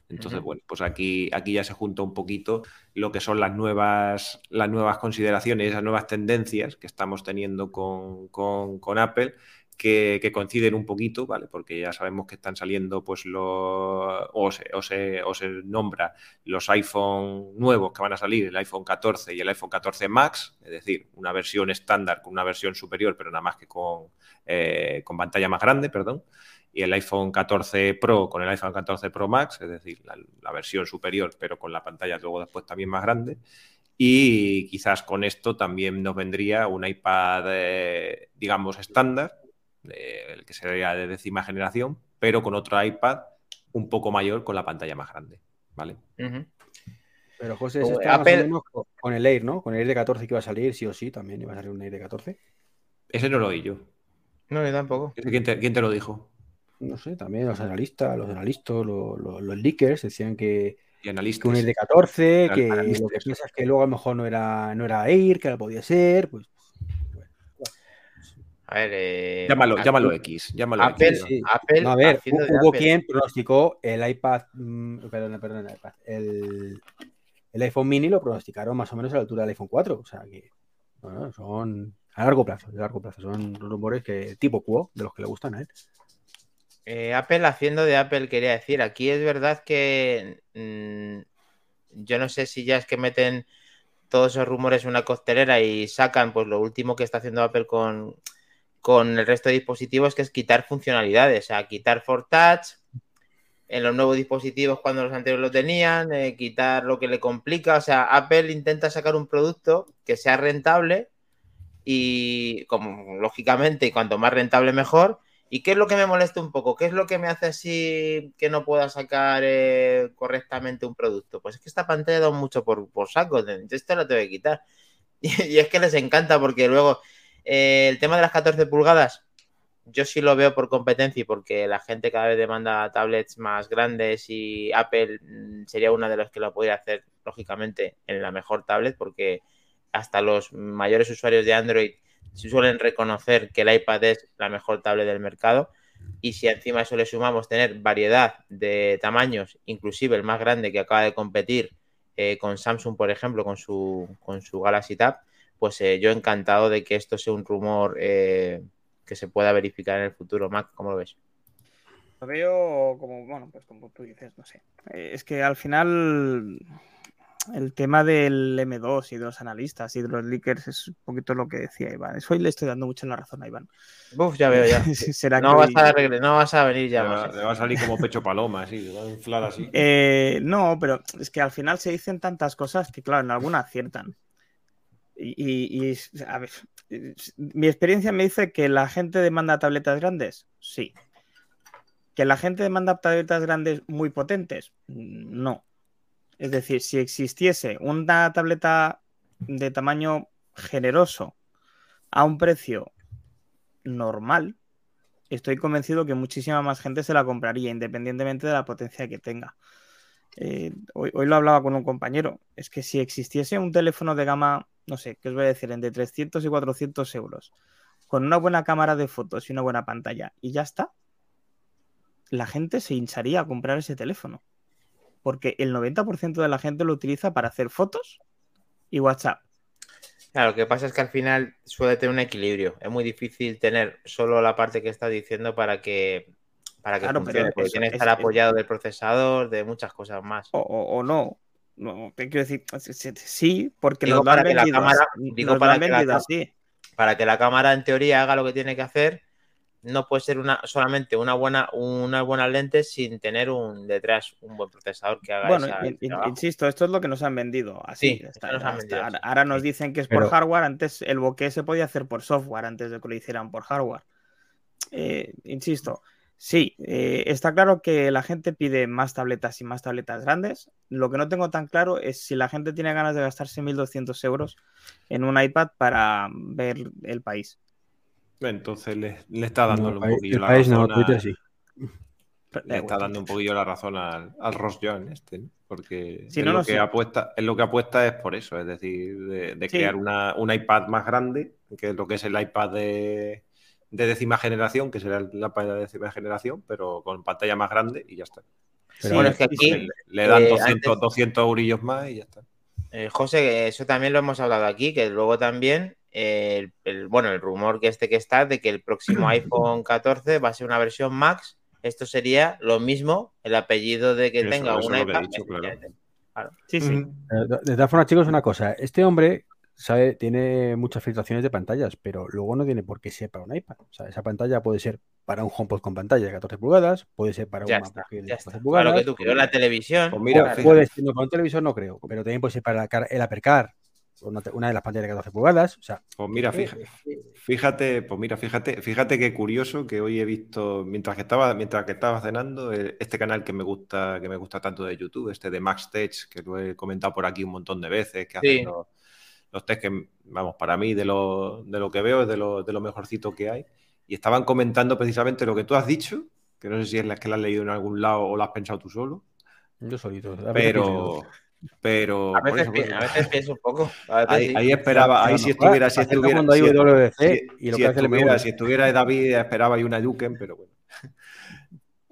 Entonces, bueno, pues aquí, aquí ya se junta un poquito lo que son las nuevas, las nuevas consideraciones, esas nuevas tendencias que estamos teniendo con, con- con Apple, que, coinciden un poquito, ¿vale? Porque ya sabemos que están saliendo, pues, los, o se, o se- nombra los iPhone nuevos que van a salir, el iPhone 14 y el iPhone 14 Max, es decir, una versión estándar con una versión superior, pero nada más que con, eh, con pantalla más grande, perdón y el iPhone 14 Pro con el iPhone 14 Pro Max, es decir, la, la versión superior, pero con la pantalla luego después también más grande. Y quizás con esto también nos vendría un iPad, eh, digamos, estándar, eh, el que sería de décima generación, pero con otro iPad un poco mayor con la pantalla más grande. ¿Vale? Pero José, eso está Apple- más o menos con- el Air, ¿no? Con el Air de 14 que iba a salir, sí o sí, también iba a salir un Air de 14. Ese no lo oí yo. No, yo tampoco. Ese, ¿Quién te, quién te lo dijo? No sé, también los analistas, los analistas, los, los- los leakers decían que, Y que analistas. un Air de 14, que Analistas. lo que piensas es que luego a lo mejor no era, no era Air, que ahora podía ser, pues A ver, eh, Llámalo, llámalo X. Llámalo Apple, X. sí. Apple No, a ver, haciendo de hubo Apple. quien pronosticó el iPad, mm, perdona, perdona, el iPad, el, el iPhone mini lo pronosticaron más o menos a la altura del iPhone 4, o sea que bueno, son a largo plazo, de largo plazo, son rumores que tipo Quo, de los que le gustan a él. Eh, Apple haciendo de Apple, quería decir, aquí es verdad que mm, yo no sé si ya es que meten todos esos rumores en una costelera y sacan pues lo último que está haciendo Apple con, con el resto de dispositivos, que es quitar funcionalidades, o sea, quitar For Touch, en los nuevos dispositivos cuando los anteriores lo tenían, eh, quitar lo que le complica. O sea, Apple intenta sacar un producto que sea rentable y, como lógicamente, cuanto más rentable mejor. ¿Y qué es lo que me molesta un poco? ¿Qué es lo que me hace así que no pueda sacar eh, correctamente un producto? Pues es que esta pantalla da mucho por, por saco. Esto lo tengo que quitar. Y, es que les encanta porque luego eh, el tema de las 14 pulgadas, yo sí lo veo por competencia y porque la gente cada vez demanda tablets más grandes y Apple mm, sería una de las que lo podría hacer, lógicamente, en la mejor tablet porque hasta los mayores usuarios de Android suelen reconocer que el iPad es la mejor tablet del mercado. Y si encima eso le sumamos tener variedad de tamaños, inclusive el más grande que acaba de competir eh, con Samsung, por ejemplo, con su, con su Galaxy Tab, pues eh, yo encantado de que esto sea un rumor eh, que se pueda verificar en el futuro. Mac, ¿cómo lo ves? Lo veo como, bueno, pues como tú dices, no sé. Es que al final el tema del M2 y de los analistas y de los leakers es un poquito lo que decía Iván. Eso hoy le estoy dando mucho la razón a Iván. Uf, ya veo, ya. no, vas a no, vas a venir ya. Le va, a salir como pecho paloma, así, va a inflar así. Eh, no, pero es que al final se dicen tantas cosas que, claro, en alguna aciertan. Y, a ver, mi experiencia me dice que la gente demanda tabletas grandes, sí. Que la gente demanda tabletas grandes muy potentes, no. Es decir, si existiese una tableta de tamaño generoso a un precio normal, estoy convencido que muchísima más gente se la compraría, independientemente de la potencia que tenga. Eh, hoy, lo hablaba con un compañero. Es que si existiese un teléfono de gama, no sé, ¿qué os voy a decir? Entre 300 y 400 euros, con una buena cámara de fotos y una buena pantalla, y ya está, la gente se hincharía a comprar ese teléfono porque el 90% de la gente lo utiliza para hacer fotos y WhatsApp. Claro, lo que pasa es que al final suele tener un equilibrio. Es muy difícil tener solo la parte que está diciendo para que, para que funcione, porque tiene que estar apoyado del procesador, de muchas cosas más. O, no. No, te quiero decir, sí, porque digo para que la cámara, digo para, para que la cámara en teoría haga lo que tiene que hacer no puede ser una solamente una buena una buena lente sin tener un detrás un buen procesador que haga bueno insisto esto es lo que nos han vendido así ahora, nos dicen que es por hardware antes el bokeh se podía hacer por software antes de que lo hicieran por hardware eh, insisto sí eh, está claro que la gente pide más tabletas y más tabletas grandes. Lo que no tengo tan claro es si la gente tiene ganas de gastarse 1.200 euros en un iPad para ver el país. Entonces le, está dando un poquillo la razón. Le está dando un poquillo la razón al, al Ross John este, porque lo que apuesta, es lo que apuesta es por eso, es decir, de, crear una, un iPad más grande, que es lo que es el iPad de, décima generación, que será el iPad de décima generación, pero con pantalla más grande y ya está. Pero bueno, es que aquí le, dan 200, 200 eurillos más y ya está. Eh, José, eso también lo hemos hablado aquí, que luego también el, bueno, el rumor que este que está de que el próximo iPhone 14 va a ser una versión Max. Esto sería lo mismo, el apellido de que tenga un iPad. Sí, sí. De todas formas, chicos, una cosa. Este hombre sabe, tiene muchas filtraciones de pantallas, pero luego no tiene por qué ser para un iPad. O sea, esa pantalla puede ser para un HomePod con pantalla de 14 pulgadas, puede ser para un MacBook de 14 pulgadas. Para lo que tú la televisión. Pues mira, puede ser, no, para un televisor no creo, pero también puede ser para el Apercar, una, de las pantallas de 14 pulgadas. O sea, pues mira, fíjate, fíjate, pues mira, fíjate, fíjate qué curioso que hoy he visto, mientras que estaba, mientras que estaba cenando, eh, este canal que me gusta, que me gusta tanto de YouTube, este de Max Tech, que lo he comentado por aquí un montón de veces, que hacen los, los test que, vamos, para mí, de lo, de lo que veo, es de lo, de lo mejorcito que hay. Y estaban comentando precisamente lo que tú has dicho, que no sé si es la que la has leído en algún lado o lo has pensado tú solo. Yo solito. Pero, pero a veces, a veces pienso un poco. Ahí, esperaba, ahí si estuviera, si estuviera, si, estuviera, David, esperaba ahí una Duken, pero bueno.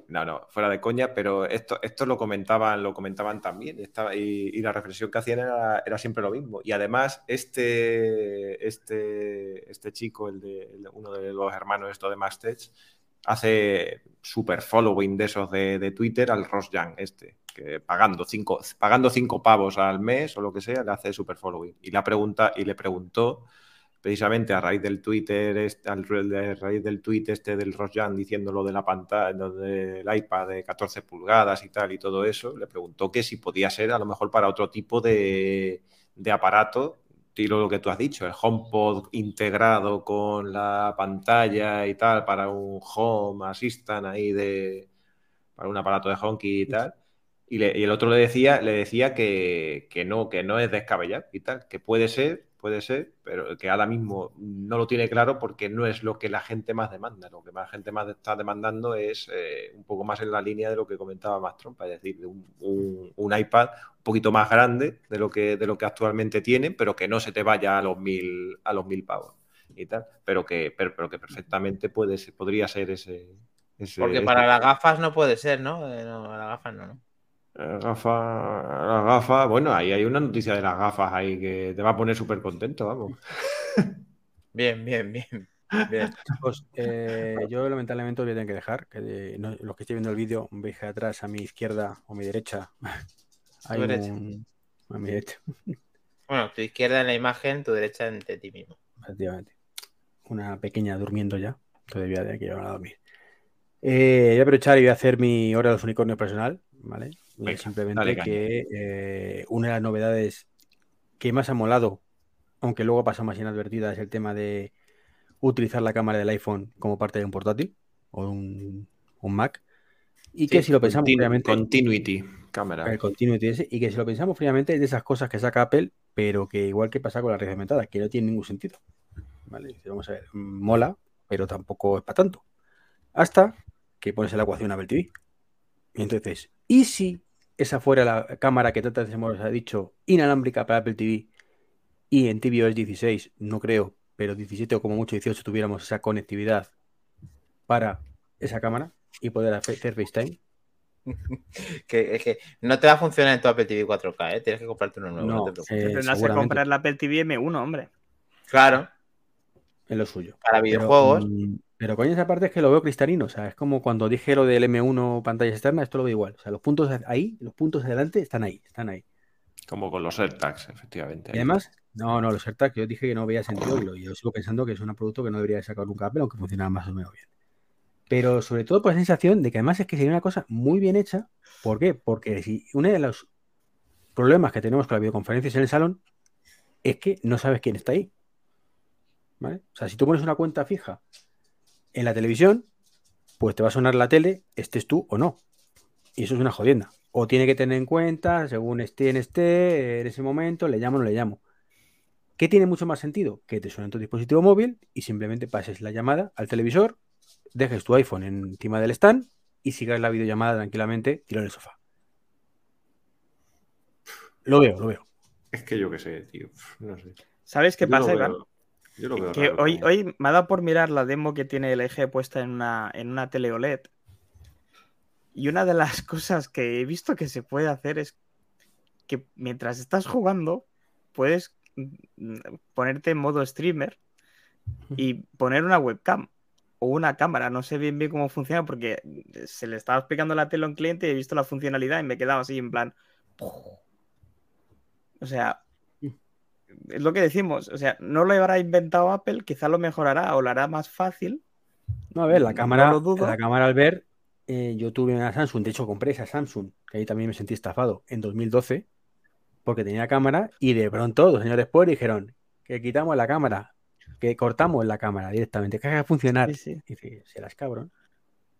No, no, fuera de coña, pero esto, esto lo comentaban, lo comentaban también, y, la reflexión que hacían era, siempre lo mismo. Y además, este, este, este chico, el de uno de los hermanos esto de Mastech, hace super following de esos de, Twitter al Ross Young, este, que pagando cinco, pagando cinco pavos al mes o lo que sea, le hace super following. Y, la pregunta, y le preguntó precisamente a raíz del Twitter, este, a raíz del tweet este del Rosjan diciendo lo de la pantalla, del iPad de 14 pulgadas y tal y todo eso, le preguntó que si podía ser a lo mejor para otro tipo de, de aparato tiro lo que tú has dicho, el HomePod integrado con la pantalla y tal para un Home Assistant ahí de para un aparato de Honky y tal. Y, el otro le decía, le decía que, que, no, que no es descabellado y tal, que puede ser, puede ser, pero que ahora mismo no lo tiene claro porque no es lo que la gente más demanda. Lo que más gente más está demandando es eh, un poco más en la línea de lo que comentaba más Trump, es decir, un, un, iPad un poquito más grande de lo que, de lo que actualmente tienen, pero que no se te vaya a los mil, a los mil pavos y tal, pero que, pero, que perfectamente puede podría ser ese, Porque para las gafas no puede ser, ¿no? Eh, no las gafas no, ¿no? Gafas, las gafas, bueno, ahí hay una noticia de las gafas ahí que te va a poner súper contento, vamos. Bien, bien, bien. bien. Eh, yo lamentablemente os voy a tener que dejar. Que los que estoy viendo el vídeo, veis que atrás a mi izquierda o mi derecha hay un... A mi derecha. Bueno, tu izquierda en la imagen, tu derecha en ti mismo. Efectivamente. Una pequeña durmiendo ya. Todavía de aquí a dormir. Eh, voy a aprovechar y voy a hacer mi hora de los unicornios personal, ¿vale? Simplemente que eh, una de las novedades que más ha molado, aunque luego ha pasado más inadvertida, es el tema de utilizar la cámara del iPhone como parte de un portátil o un, Mac. Y que si lo pensamos fríamente. Continuity, cámara. El continuity ese, y que si lo pensamos fríamente es de esas cosas que saca Apple, pero que igual que pasa con la red aumentada, que no tiene ningún sentido. ¿Vale? Vamos a ver, mola, pero tampoco es para tanto. Hasta que pones en la ecuación Apple TV. Y entonces, ¿y si esa fuera la cámara que tantas veces hemos ha dicho inalámbrica para Apple TV y en tvOS 16, no creo, pero 17 o como mucho 18 tuviéramos esa conectividad para esa cámara y poder hacer FaceTime. que, es que no te va a funcionar en tu Apple TV 4K, ¿eh? tienes que comprarte uno nuevo. No, eh, pero no sé comprar la Apple TV M1, hombre. Claro. Es lo suyo. Para videojuegos. Mm, pero coño, esa parte es que lo veo cristalino. O sea, es como cuando dije lo del M1 pantalla externa, esto lo veo igual. O sea, los puntos ahí, los puntos de delante están ahí, están ahí. Como con los AirTags, efectivamente. Y además, no, no, los AirTags, yo dije que no veía sentido. Y yo sigo pensando que es un producto que no debería sacar nunca Apple, aunque funcionaba más o menos bien. Pero sobre todo por la sensación de que además es que sería una cosa muy bien hecha. ¿Por qué? Porque si uno de los problemas que tenemos con las videoconferencias en el salón es que no sabes quién está ahí. ¿Vale? O sea, si tú pones una cuenta fija en la televisión, pues te va a sonar la tele, estés tú o no. Y eso es una jodienda. O tiene que tener en cuenta, según esté en este, en ese momento, le llamo o no le llamo. ¿Qué tiene mucho más sentido? Que te suene en tu dispositivo móvil y simplemente pases la llamada al televisor, dejes tu iPhone encima del stand y sigas la videollamada tranquilamente tirado en el sofá. Lo veo, lo veo. Es que yo qué sé, tío. No sé. ¿Sabes qué pasa, Iván? Que hoy, hoy me ha dado por mirar la demo que tiene el eje puesta en una, en una tele OLED. Y una de las cosas que he visto que se puede hacer es que mientras estás jugando, puedes mm, ponerte en modo streamer y poner una webcam o una cámara. No sé bien bien cómo funciona porque se le estaba explicando la tele a un cliente y he visto la funcionalidad y me he quedado así en plan. O sea, es lo que decimos, o sea, no lo habrá inventado Apple, quizá lo mejorará o lo hará más fácil. No, a ver, la cámara, la cámara al ver, eh, yo tuve una Samsung, de hecho compré esa Samsung, que ahí también me sentí estafado, en 2012, porque tenía cámara y de pronto, dos años después, dijeron que quitamos la cámara, que cortamos la cámara directamente, que haga funcionar. Y dice, serás cabrón.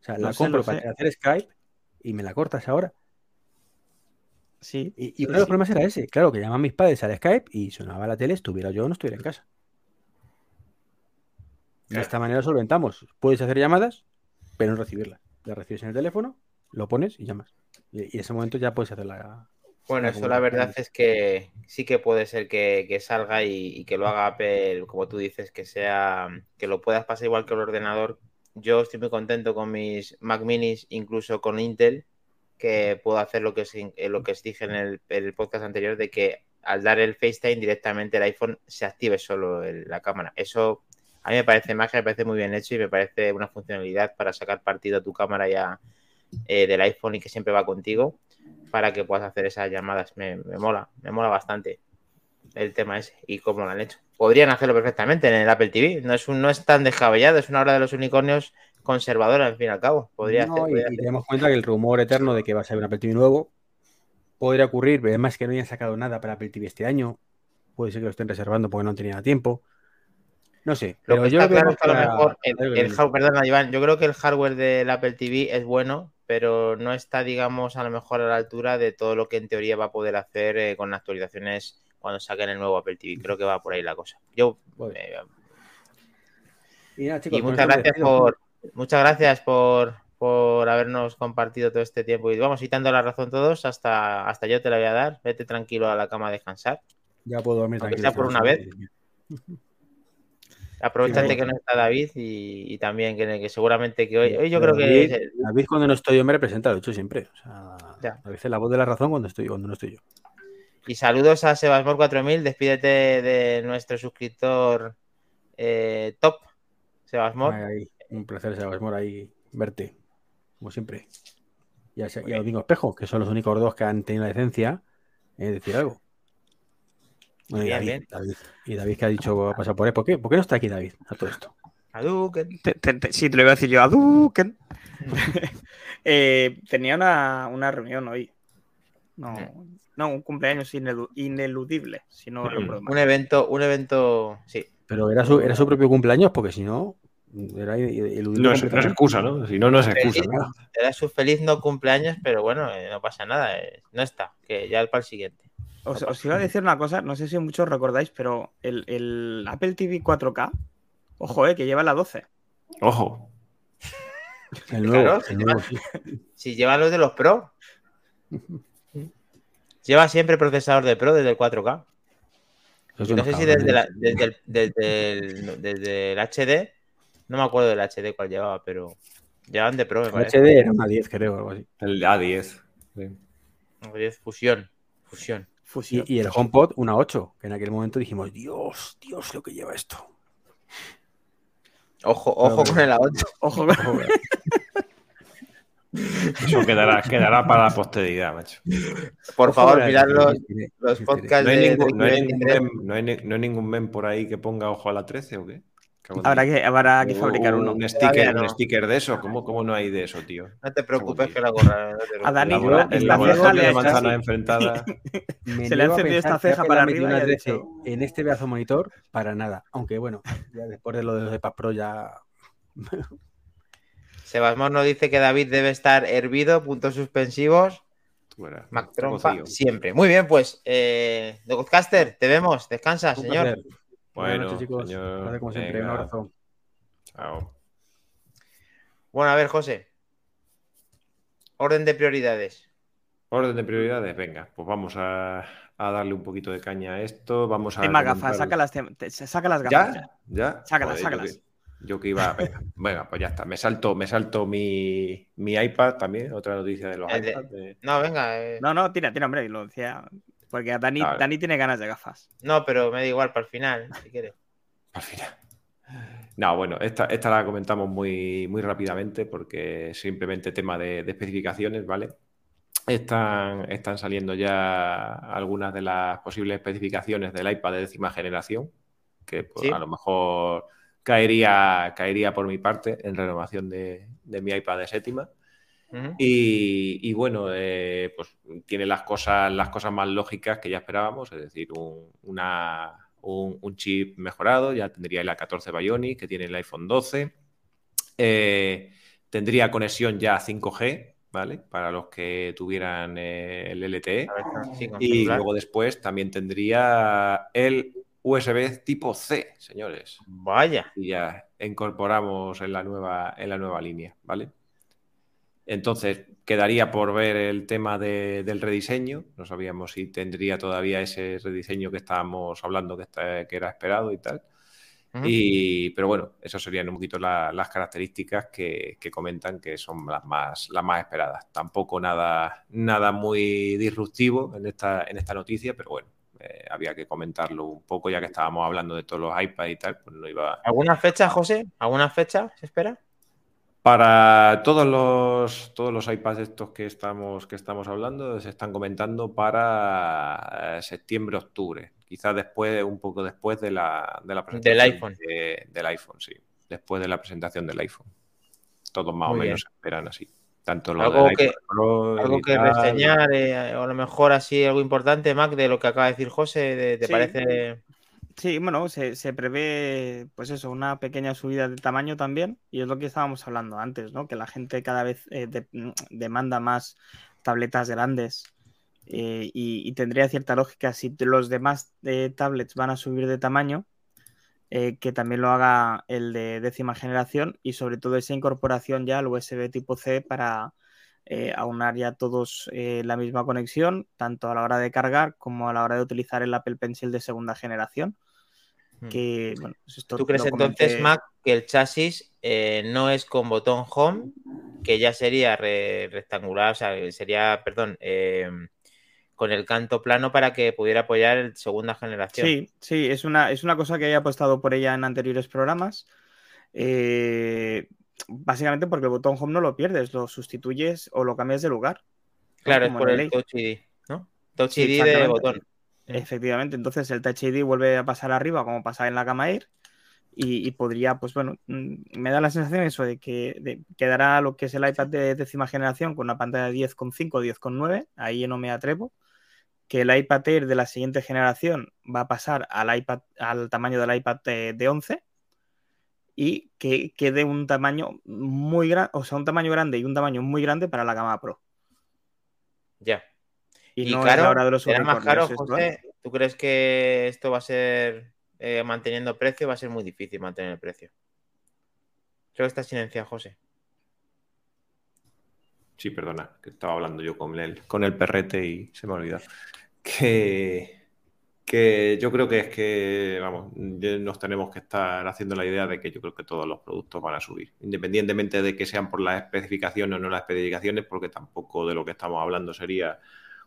O sea, la compro para hacer Skype y me la cortas ahora. Y, uno de los problemas era ese. Claro, que llaman mis padres al Skype y sonaba la tele, estuviera yo o no estuviera en casa. De esta manera solventamos. Puedes hacer llamadas, pero no recibirlas. La recibes en el teléfono, lo pones y llamas. Y, en ese momento ya puedes hacer la. Bueno, eso la verdad es que sí que puede ser que, salga y, que lo haga Apple, como tú dices, que sea. que lo puedas pasar igual que el ordenador. Yo estoy muy contento con mis Mac Minis, incluso con Intel, que puedo hacer lo que os, eh, lo que os dije en el, podcast anterior de que al dar el FaceTime directamente el iPhone se active solo la cámara. Eso a mí me parece magia, me parece muy bien hecho y me parece una funcionalidad para sacar partido a tu cámara ya eh, del iPhone y que siempre va contigo para que puedas hacer esas llamadas. Me, me, mola, me mola bastante el tema ese y cómo lo han hecho. podrían hacerlo perfectamente en el Apple TV. No es, un, no es tan descabellado, es una hora de los unicornios conservadora, al fin y al cabo. Podría No, hacer, y, podría y hacer. tenemos cuenta que el rumor eterno de que va a ser un Apple TV nuevo podría ocurrir, pero además que no hayan sacado nada para Apple TV este año. Puede ser que lo estén reservando porque no tenían tiempo. No sé, Lo que yo está claro es que a lo mejor el, para el verlo. hardware, perdona, Iván, yo creo que el hardware del Apple TV es bueno, pero no está, digamos, a lo mejor a la altura de todo lo que en teoría va a poder hacer eh, con actualizaciones cuando saquen el nuevo Apple TV. Creo que va por ahí la cosa. Yo eh, y nada, chicos, y muchas gracias por muchas gracias por, por habernos compartido todo este tiempo. Y vamos quitando la razón todos, hasta, hasta yo te la voy a dar. Vete tranquilo a la cama a descansar. Ya puedo dormir Aunque tranquilo. sea por una noche. Aprovechate Sí, que no está David y, y también que, que seguramente que hoy, hoy yo creo que David, David cuando no estoy yo me representa, lo he hecho siempre. O sea, Ya. a veces la voz de la razón cuando estoy cuando no estoy yo. Y saludos a Sebasmor4000. Despídete de nuestro suscriptor eh, top, Sebasmor. Ay, un placer, Sebasmor, ahí verte, como siempre. Y a, y a. Domingo Espejo, que son los únicos dos que han tenido la decencia de decir algo. Bueno, y, Bien, David, bien. David, y David que ha dicho va a pasar por él. ¿Por qué? ¿Por qué no está aquí David a todo esto? Hadouken. Te- te- te- sí, te lo iba a decir yo. Hadouken. Eh, tenía una, una reunión hoy. No, no, un cumpleaños inelu- ineludible, si no recuerdo mal. Un evento, un evento, sí. Pero era su, era su propio cumpleaños, porque si no, era No es, no es excusa, ¿no? Si no, no es excusa. Feliz. ¿no? Era su feliz no cumpleaños, pero bueno, eh, no pasa nada. eh, no está, que ya es para el siguiente. Os, os iba a decir una cosa, no sé si muchos recordáis, pero el, el Apple TV 4K, ojo, eh, que lleva la 12. Ojo. El nuevo, Claro, el nuevo. Si lleva los de los Pro. Lleva siempre procesador de Pro desde el 4K. Esos Y son no sé si desde, la- desde, el, desde, el, desde el HD, no me acuerdo del HD cuál llevaba, pero llevaban de Pro, me El parece. HD era una 10, creo, algo así. El A10. sí. Fusión, fusión. Fusión. Y, y el HomePod, una 8, que en aquel momento dijimos, Dios, Dios, lo que lleva esto. Ojo, ojo con el A8. Ojo, Eso quedará, quedará para la posteridad, macho. Por favor, mirad los, los podcasts ¿No hay, de ningún, no, hay ningún 23. mem, no, hay, no hay ningún mem por ahí que ponga ojo a la 13 o qué? Habrá que, habrá que O- fabricar uno. Un sticker, no. un sticker de eso. ¿Cómo, ¿Cómo no hay de eso, tío? No te preocupes que la no preocupes. A Dani, esta el ceja le de ha hecho manzana así. enfrentada. Me Se le ha encendido esta ceja para arriba metido y una ha 13 dicho- en este pedazo monitor para nada. Aunque bueno, ya después de lo de los de Paz Pro ya... Sebasmor nos dice que David debe estar hervido, puntos suspensivos. Verás, Mac Trompa, siempre. Muy bien, pues, eh, The Godcaster, te vemos. Descansa, Un señor. placer. Buenas Bueno, noches, chicos. señor, Placer como siempre. Un abrazo. Chao. Bueno, a ver, José. Orden de prioridades. Orden de prioridades, venga, pues vamos a, a darle un poquito de caña a esto. Vamos a. Tema gafas, saca las, te- saca las gafas. ¿Ya? ¿Ya? Sácalas, Joder, sácalas. Yo que, yo que iba. Venga, venga, pues ya está. Me salto, me salto mi, mi iPad también. Otra noticia de los iPads. de- No, venga. eh, No, no, tira, tira, hombre, lo decía. Porque a Dani, Claro. Dani tiene ganas de gafas. No, pero me da igual para el final, si quieres. Al final. No, bueno, esta, esta la comentamos muy, muy rápidamente porque es simplemente tema de, de especificaciones, ¿vale? Están, están saliendo ya algunas de las posibles especificaciones del iPad de décima generación, que pues, Sí. a lo mejor caería, caería por mi parte en renovación de, de mi iPad de séptima. Y, y bueno, eh, pues tiene las cosas, las cosas más lógicas que ya esperábamos, es decir, un, una- un- un chip mejorado, ya tendría el A14 Bionic, que tiene el iPhone 12. Eh, tendría conexión ya 5G, ¿vale? Para los que tuvieran eh, el LTE. A ver, Y luego después también tendría el USB tipo C, señores Vaya. y ya incorporamos en la nueva, en la nueva línea, ¿vale? Entonces, quedaría por ver el tema de- del rediseño. No sabíamos si tendría todavía ese rediseño que estábamos hablando que, está- que era esperado y tal. Y, pero bueno, esas serían un poquito la- las características que, que comentan que son las más, las más esperadas. Tampoco nada, nada muy disruptivo en esta, en esta noticia, pero bueno, eh, había que comentarlo un poco ya que estábamos hablando de todos los iPads y tal, pues no iba, ¿Alguna fecha, José? ¿Alguna fecha se espera? Para todos los, todos los iPads estos que estamos, que estamos hablando, se están comentando para eh, septiembre-octubre. quizás después, un poco después de la, de la presentación del iPhone. del iPhone, sí. Después de la presentación del iPhone. Todos más o menos esperan así. Tanto lo algo que, algo que reseñar, eh, o a lo mejor así algo importante, Mac, de lo que acaba de decir José, ¿te parece? Sí, bueno, se, prevé, pues eso, una pequeña subida de tamaño también, y es lo que estábamos hablando antes, ¿no? Que la gente cada vez eh, mm, demanda más tabletas grandes eh, y, tendría cierta lógica si los demás tablets van a subir de tamaño, que también lo haga el de décima generación y sobre todo esa incorporación ya al USB tipo C para eh, aunar ya todos eh, la misma conexión, tanto a la hora de cargar como a la hora de utilizar el Apple Pencil de segunda generación. Hmm. Que, pues ¿Tú crees entonces, Mac, que el chasis eh, no es con botón home, que ya sería rectangular, o sea, sería, perdón, con el canto plano para que pudiera apoyar el segunda generación? Sí, sí, es una, es una cosa que he apostado por ella en anteriores programas básicamente porque el botón home no lo pierdes, lo sustituyes o lo cambias de lugar. Claro, es por el Touch ID, ¿no? Touch ID de botón. Efectivamente, entonces el Touch ID vuelve a pasar arriba como pasa en la cama Air y, podría, pues bueno, mm, me da la sensación eso de que quedará lo que es el iPad de décima generación con una pantalla de 10,5 o 10,9, ahí no me atrevo, que el iPad Air de la siguiente generación va a pasar al iPad al tamaño del iPad de, de 11 y que quede un tamaño muy grande, o sea, un tamaño grande y un tamaño muy grande para la gama Pro. Ya. Y, no claro, es de los más caro, José. ¿Tú crees que esto va a ser eh, manteniendo precio? Va a ser muy difícil mantener el precio. Creo que está silenciado, José. Sí, perdona, que estaba hablando yo con el, con el perrete y se me ha olvidado. Que, que yo creo que es que, vamos, nos tenemos que estar haciendo la idea de que yo creo que todos los productos van a subir, independientemente de que sean por las especificaciones o no las especificaciones, porque tampoco de lo que estamos hablando sería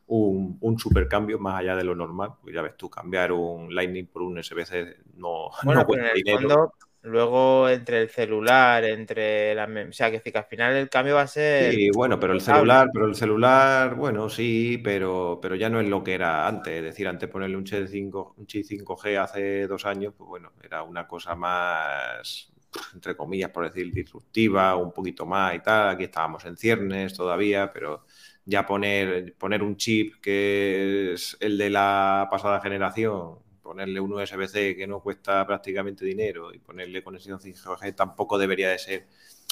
un, un supercambio más allá de lo normal. Pues ya ves tú, cambiar un Lightning por un USB-C no, bueno, cuesta dinero. Luego entre el celular, entre la... O sea, que, al final el cambio va a ser... Sí, bueno, pero el celular, pero el celular, bueno, sí, pero, pero ya no es lo que era antes. Es decir, antes ponerle un chip, 5, un chip 5G hace dos años, pues bueno, era una cosa más, entre comillas, por decir, disruptiva, un poquito más y tal. Aquí estábamos en ciernes todavía, pero ya poner, poner un chip que es el de la pasada generación ponerle un USB-C que no cuesta prácticamente dinero y ponerle conexión 5G tampoco debería de ser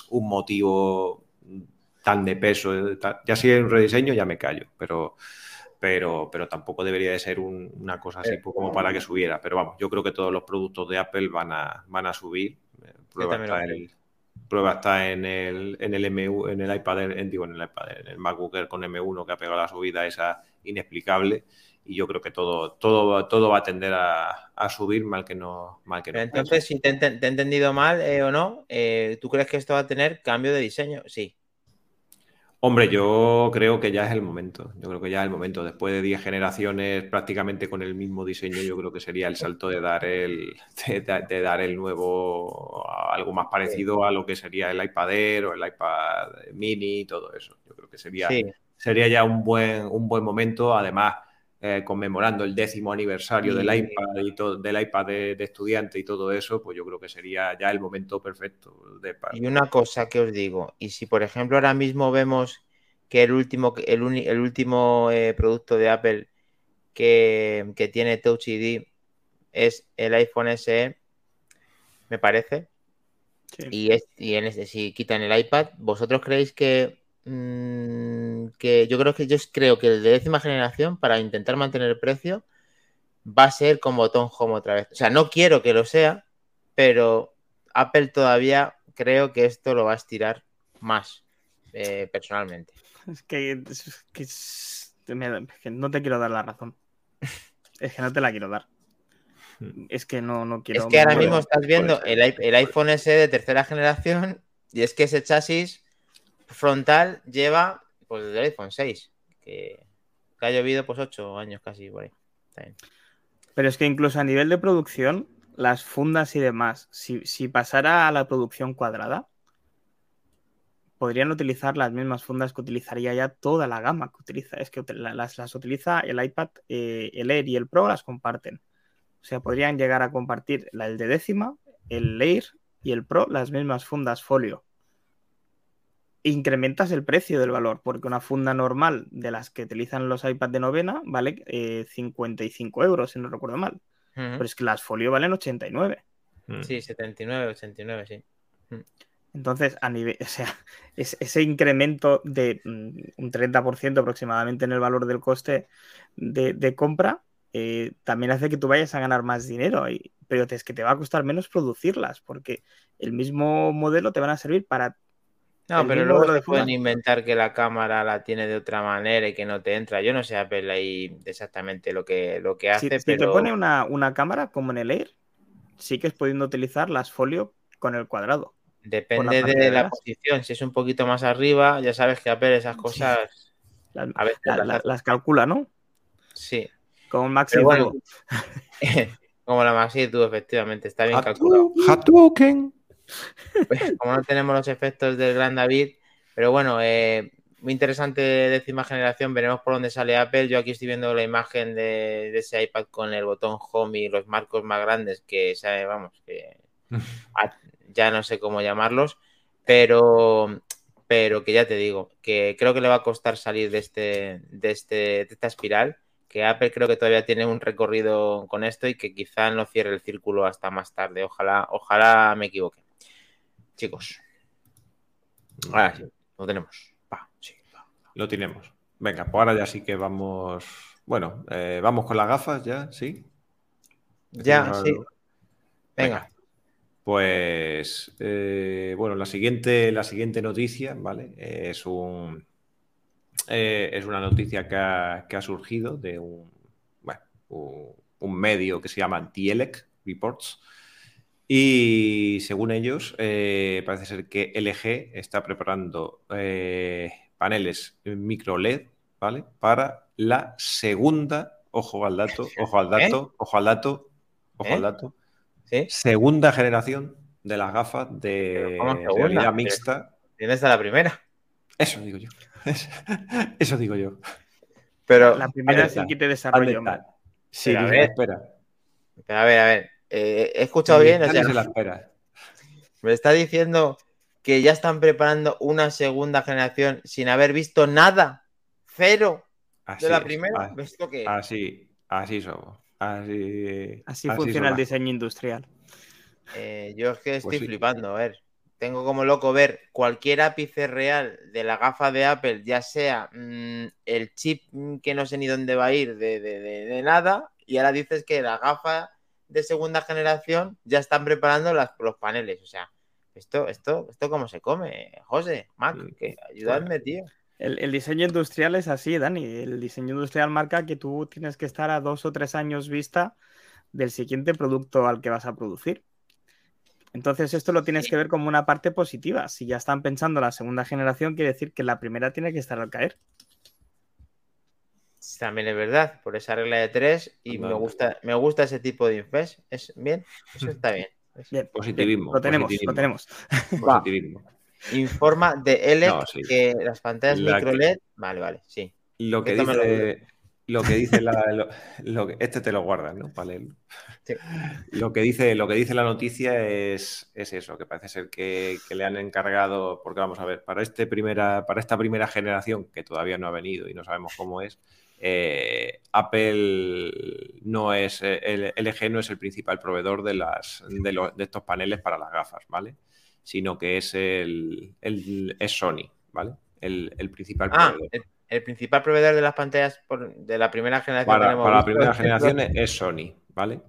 un motivo tan de peso. Ya si es un rediseño ya me callo, pero, pero, pero tampoco debería de ser una cosa así pues, como para que subiera. Pero vamos, yo creo que todos los productos de Apple van a, van a subir. Prueba está, en el, prueba está en el, en el MU, en el iPad, en, digo, en el iPad, en el MacBook con M1 que ha pegado la subida esa inexplicable y yo creo que todo, todo, todo va a tender a, subir mal que no. Mal que no. Entonces, si te, he entendido mal eh, o no, eh, ¿tú crees que esto va a tener cambio de diseño? Sí. Hombre, yo creo que ya es el momento. Yo creo que ya es el momento. Después de 10 generaciones prácticamente con el mismo diseño, yo creo que sería el salto de dar el, de, dar el nuevo, algo más parecido a lo que sería el iPad Air o el iPad Mini y todo eso. Yo creo que sería, sería ya un buen, un buen momento. Además, eh, conmemorando el décimo aniversario del iPad y todo, del iPad de, estudiante y todo eso, pues yo creo que sería ya el momento perfecto. De, Y una cosa que os digo, y si por ejemplo ahora mismo vemos que el último, el, último eh, producto de Apple que, tiene Touch ID es el iPhone SE, me parece. Y, es, y en este, si quitan el iPad, ¿vosotros creéis que Mm, que yo creo que yo creo que el de décima generación, para intentar mantener el precio, va a ser con botón home otra vez. O sea, no quiero que lo sea, pero Apple todavía creo que esto lo va a estirar más, eh, personalmente. Es que, no te quiero dar la razón. Es que no te la quiero dar. Es que no, no quiero. Es que ahora mismo estás viendo el, el iPhone S de tercera generación y es que ese chasis frontal lleva pues desde el iPhone 6, que, ha llovido pues 8 años casi por ahí. Pero es que incluso a nivel de producción, las fundas y demás, si, pasara a la producción cuadrada, podrían utilizar las mismas fundas que utilizaría ya toda la gama que utiliza. Es que las, las utiliza el iPad, eh, el Air y el Pro las comparten. sea, podrían llegar a compartir la, el de décima, el Air y el Pro, las mismas fundas folio. Incrementas el precio del valor, porque una funda normal de las que utilizan los iPads de novena vale 55 eh, euros, si no recuerdo mal. Pero es que las folio valen 89. Mm. Sí, 79, 89, sí. Mm. Entonces, a nivel, o sea, ese incremento de mm, un 30% aproximadamente en el valor del coste de, compra eh, también hace que tú vayas a ganar más dinero, y, pero es que te va a costar menos producirlas, porque el mismo modelo te van a servir para... No, pero luego te pueden inventar que la cámara la tiene de otra manera y que no te entra. Yo no sé Apple ahí exactamente lo que, lo que hace, si, pero... Si te pone una, una cámara como en el Air, sigues pudiendo utilizar las folio con el cuadrado. Depende de, la posición. Si es un poquito más arriba, ya sabes que Apple esas cosas a veces las, calcula, ¿no? Sí. Como Maxi Como la Maxi tú, efectivamente, está bien calculado. Pues, como no tenemos los efectos del Gran David, pero bueno, eh, muy interesante décima generación, veremos por dónde sale Apple. Yo aquí estoy viendo la imagen de, ese iPad con el botón Home y los marcos más grandes que, vamos, que ya no sé cómo llamarlos, pero, pero que ya te digo, que creo que le va a costar salir de, este, de, este, de esta espiral, que Apple creo que todavía tiene un recorrido con esto y que quizá no cierre el círculo hasta más tarde. Ojalá, ojalá me equivoque. Chicos. Ahora sí, lo tenemos. Lo tenemos. Venga, pues ahora ya sí que vamos. Bueno, eh, vamos con las gafas ya, ¿sí? Ya, sí. Venga. Pues eh, bueno, la siguiente, la siguiente noticia, ¿vale? es un eh, es una noticia que ha, surgido de un, un, medio que se llama Dielec Reports. Y según ellos, parece ser que LG está preparando paneles micro LED, ¿vale? Para la segunda, ojo al dato, ojo al dato, ¿Eh? ojo al dato, ojo al ¿Eh? dato, segunda generación de las gafas de realidad mixta. ¿Tienes a la primera? Eso digo yo. Eso digo yo. Pero la primera sí que te desarrollo. Sí, a ver, espera. a ver, a ver. Eh, he escuchado bien. O sea, la espera. Me está diciendo que ya están preparando una segunda generación sin haber visto nada, cero de la primera. Así, así somos. Así, así, funciona el diseño industrial. Eh, yo es que pues estoy flipando, a ver. Tengo como loco ver cualquier ápice real de la gafa de Apple, ya sea mm, el chip que no sé ni dónde va a ir de, de, nada, y ahora dices que la gafa de segunda generación ya están preparando los paneles. O sea, esto, esto, esto cómo se come, José, Mac, que ayudadme, tío. El, diseño industrial es así, Dani. El diseño industrial marca que tú tienes que estar a dos o tres años vista del siguiente producto al que vas a producir. Entonces, esto lo tienes que ver como una parte positiva. Si ya están pensando la segunda generación, quiere decir que la primera tiene que estar al caer. También es verdad, por esa regla de tres, y me gusta, me gusta ese tipo de infes. Es bien, eso está bien. Positivismo. Lo tenemos, lo tenemos. Positivismo. Informa de L que las pantallas micro LED. Vale, vale, sí. Lo que dice. Lo... que dice la. Lo, este te lo guardas, ¿no? Vale. Lo, que dice, lo que dice la noticia es, es eso, que parece ser que, le han encargado, porque vamos a ver, para, este primera, para esta primera generación, que todavía no ha venido y no sabemos cómo es, eh, Apple no es, eh, el LG no es el principal proveedor de, las, de, estos paneles para las gafas, ¿vale? Sino que es el, es Sony, ¿vale? El, principal ah, proveedor. El, principal proveedor de las pantallas de la primera generación. Para, para la primera generación es Sony, ¿vale?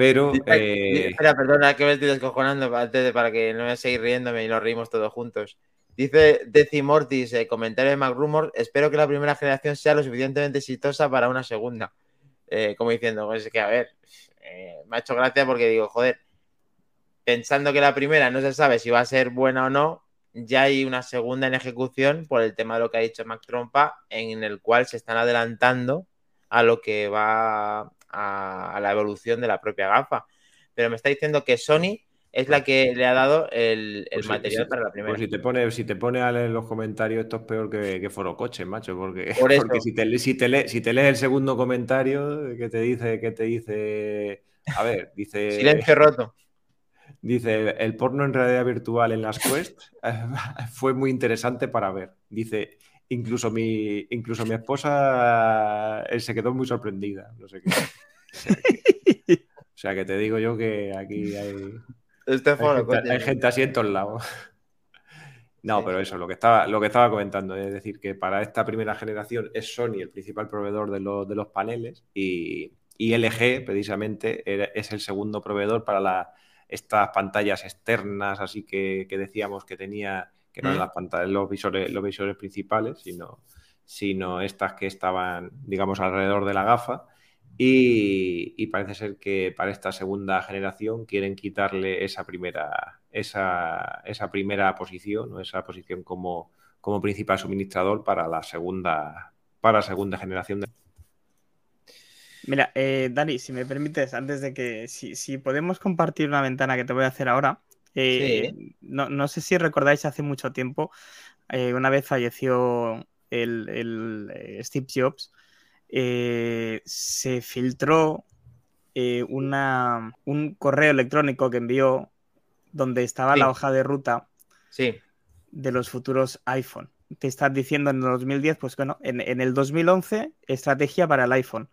Pero. Eh, espera, perdona que me estoy descojonando antes de, para que no me siga riéndome y nos reímos todos juntos. Dice Decimortis, eh, comentario de MacRumor, espero que la primera generación sea lo suficientemente exitosa para una segunda. Eh, como diciendo, pues es que a ver, eh, me ha hecho gracia porque digo, joder, pensando que la primera no se sabe si va a ser buena o no, ya hay una segunda en ejecución por el tema de lo que ha dicho Mac Trompa, en el cual se están adelantando a lo que va a la evolución de la propia gafa. Pero me está diciendo que Sony es la que le ha dado el, pues material para la primera. Pues si te pone, si te pone a leer los comentarios, esto es peor que, que Foro Coche, macho, porque, porque si, te, si, te lees el segundo comentario que te dice, que te dice a ver, dice. Silencio roto. Dice, el porno en realidad virtual en las Quest fue muy interesante para ver. Dice, incluso mi, incluso mi esposa eh, se quedó muy sorprendida. No sé qué. O sea que te digo yo que aquí hay, Este hay, gente, hay gente así en todos lados. No, pero eso, lo que, estaba, lo que estaba comentando, es decir, que para esta primera generación es Sony el principal proveedor de, los- de los paneles y, y LG precisamente es el segundo proveedor para la- estas pantallas externas, así que, que decíamos que tenía, que no eran Mm. las pantallas, los visores, los visores principales, sino, sino estas que estaban, digamos, alrededor de la gafa. Y, y parece ser que para esta segunda generación quieren quitarle esa primera, esa, esa primera posición, ¿no? esa posición como, como principal suministrador para la segunda, para la segunda generación de Mira, eh, Dani, si me permites, antes de que, si, si podemos compartir una ventana que te voy a hacer ahora, eh, no, no sé si recordáis hace mucho tiempo, eh, una vez falleció el, el, Steve Jobs, eh, se filtró eh, una, un correo electrónico que envió donde estaba Sí. la hoja de ruta Sí, de los futuros iPhone. Te estás diciendo en el 2010, pues bueno, en, en el 2011, estrategia para el iPhone.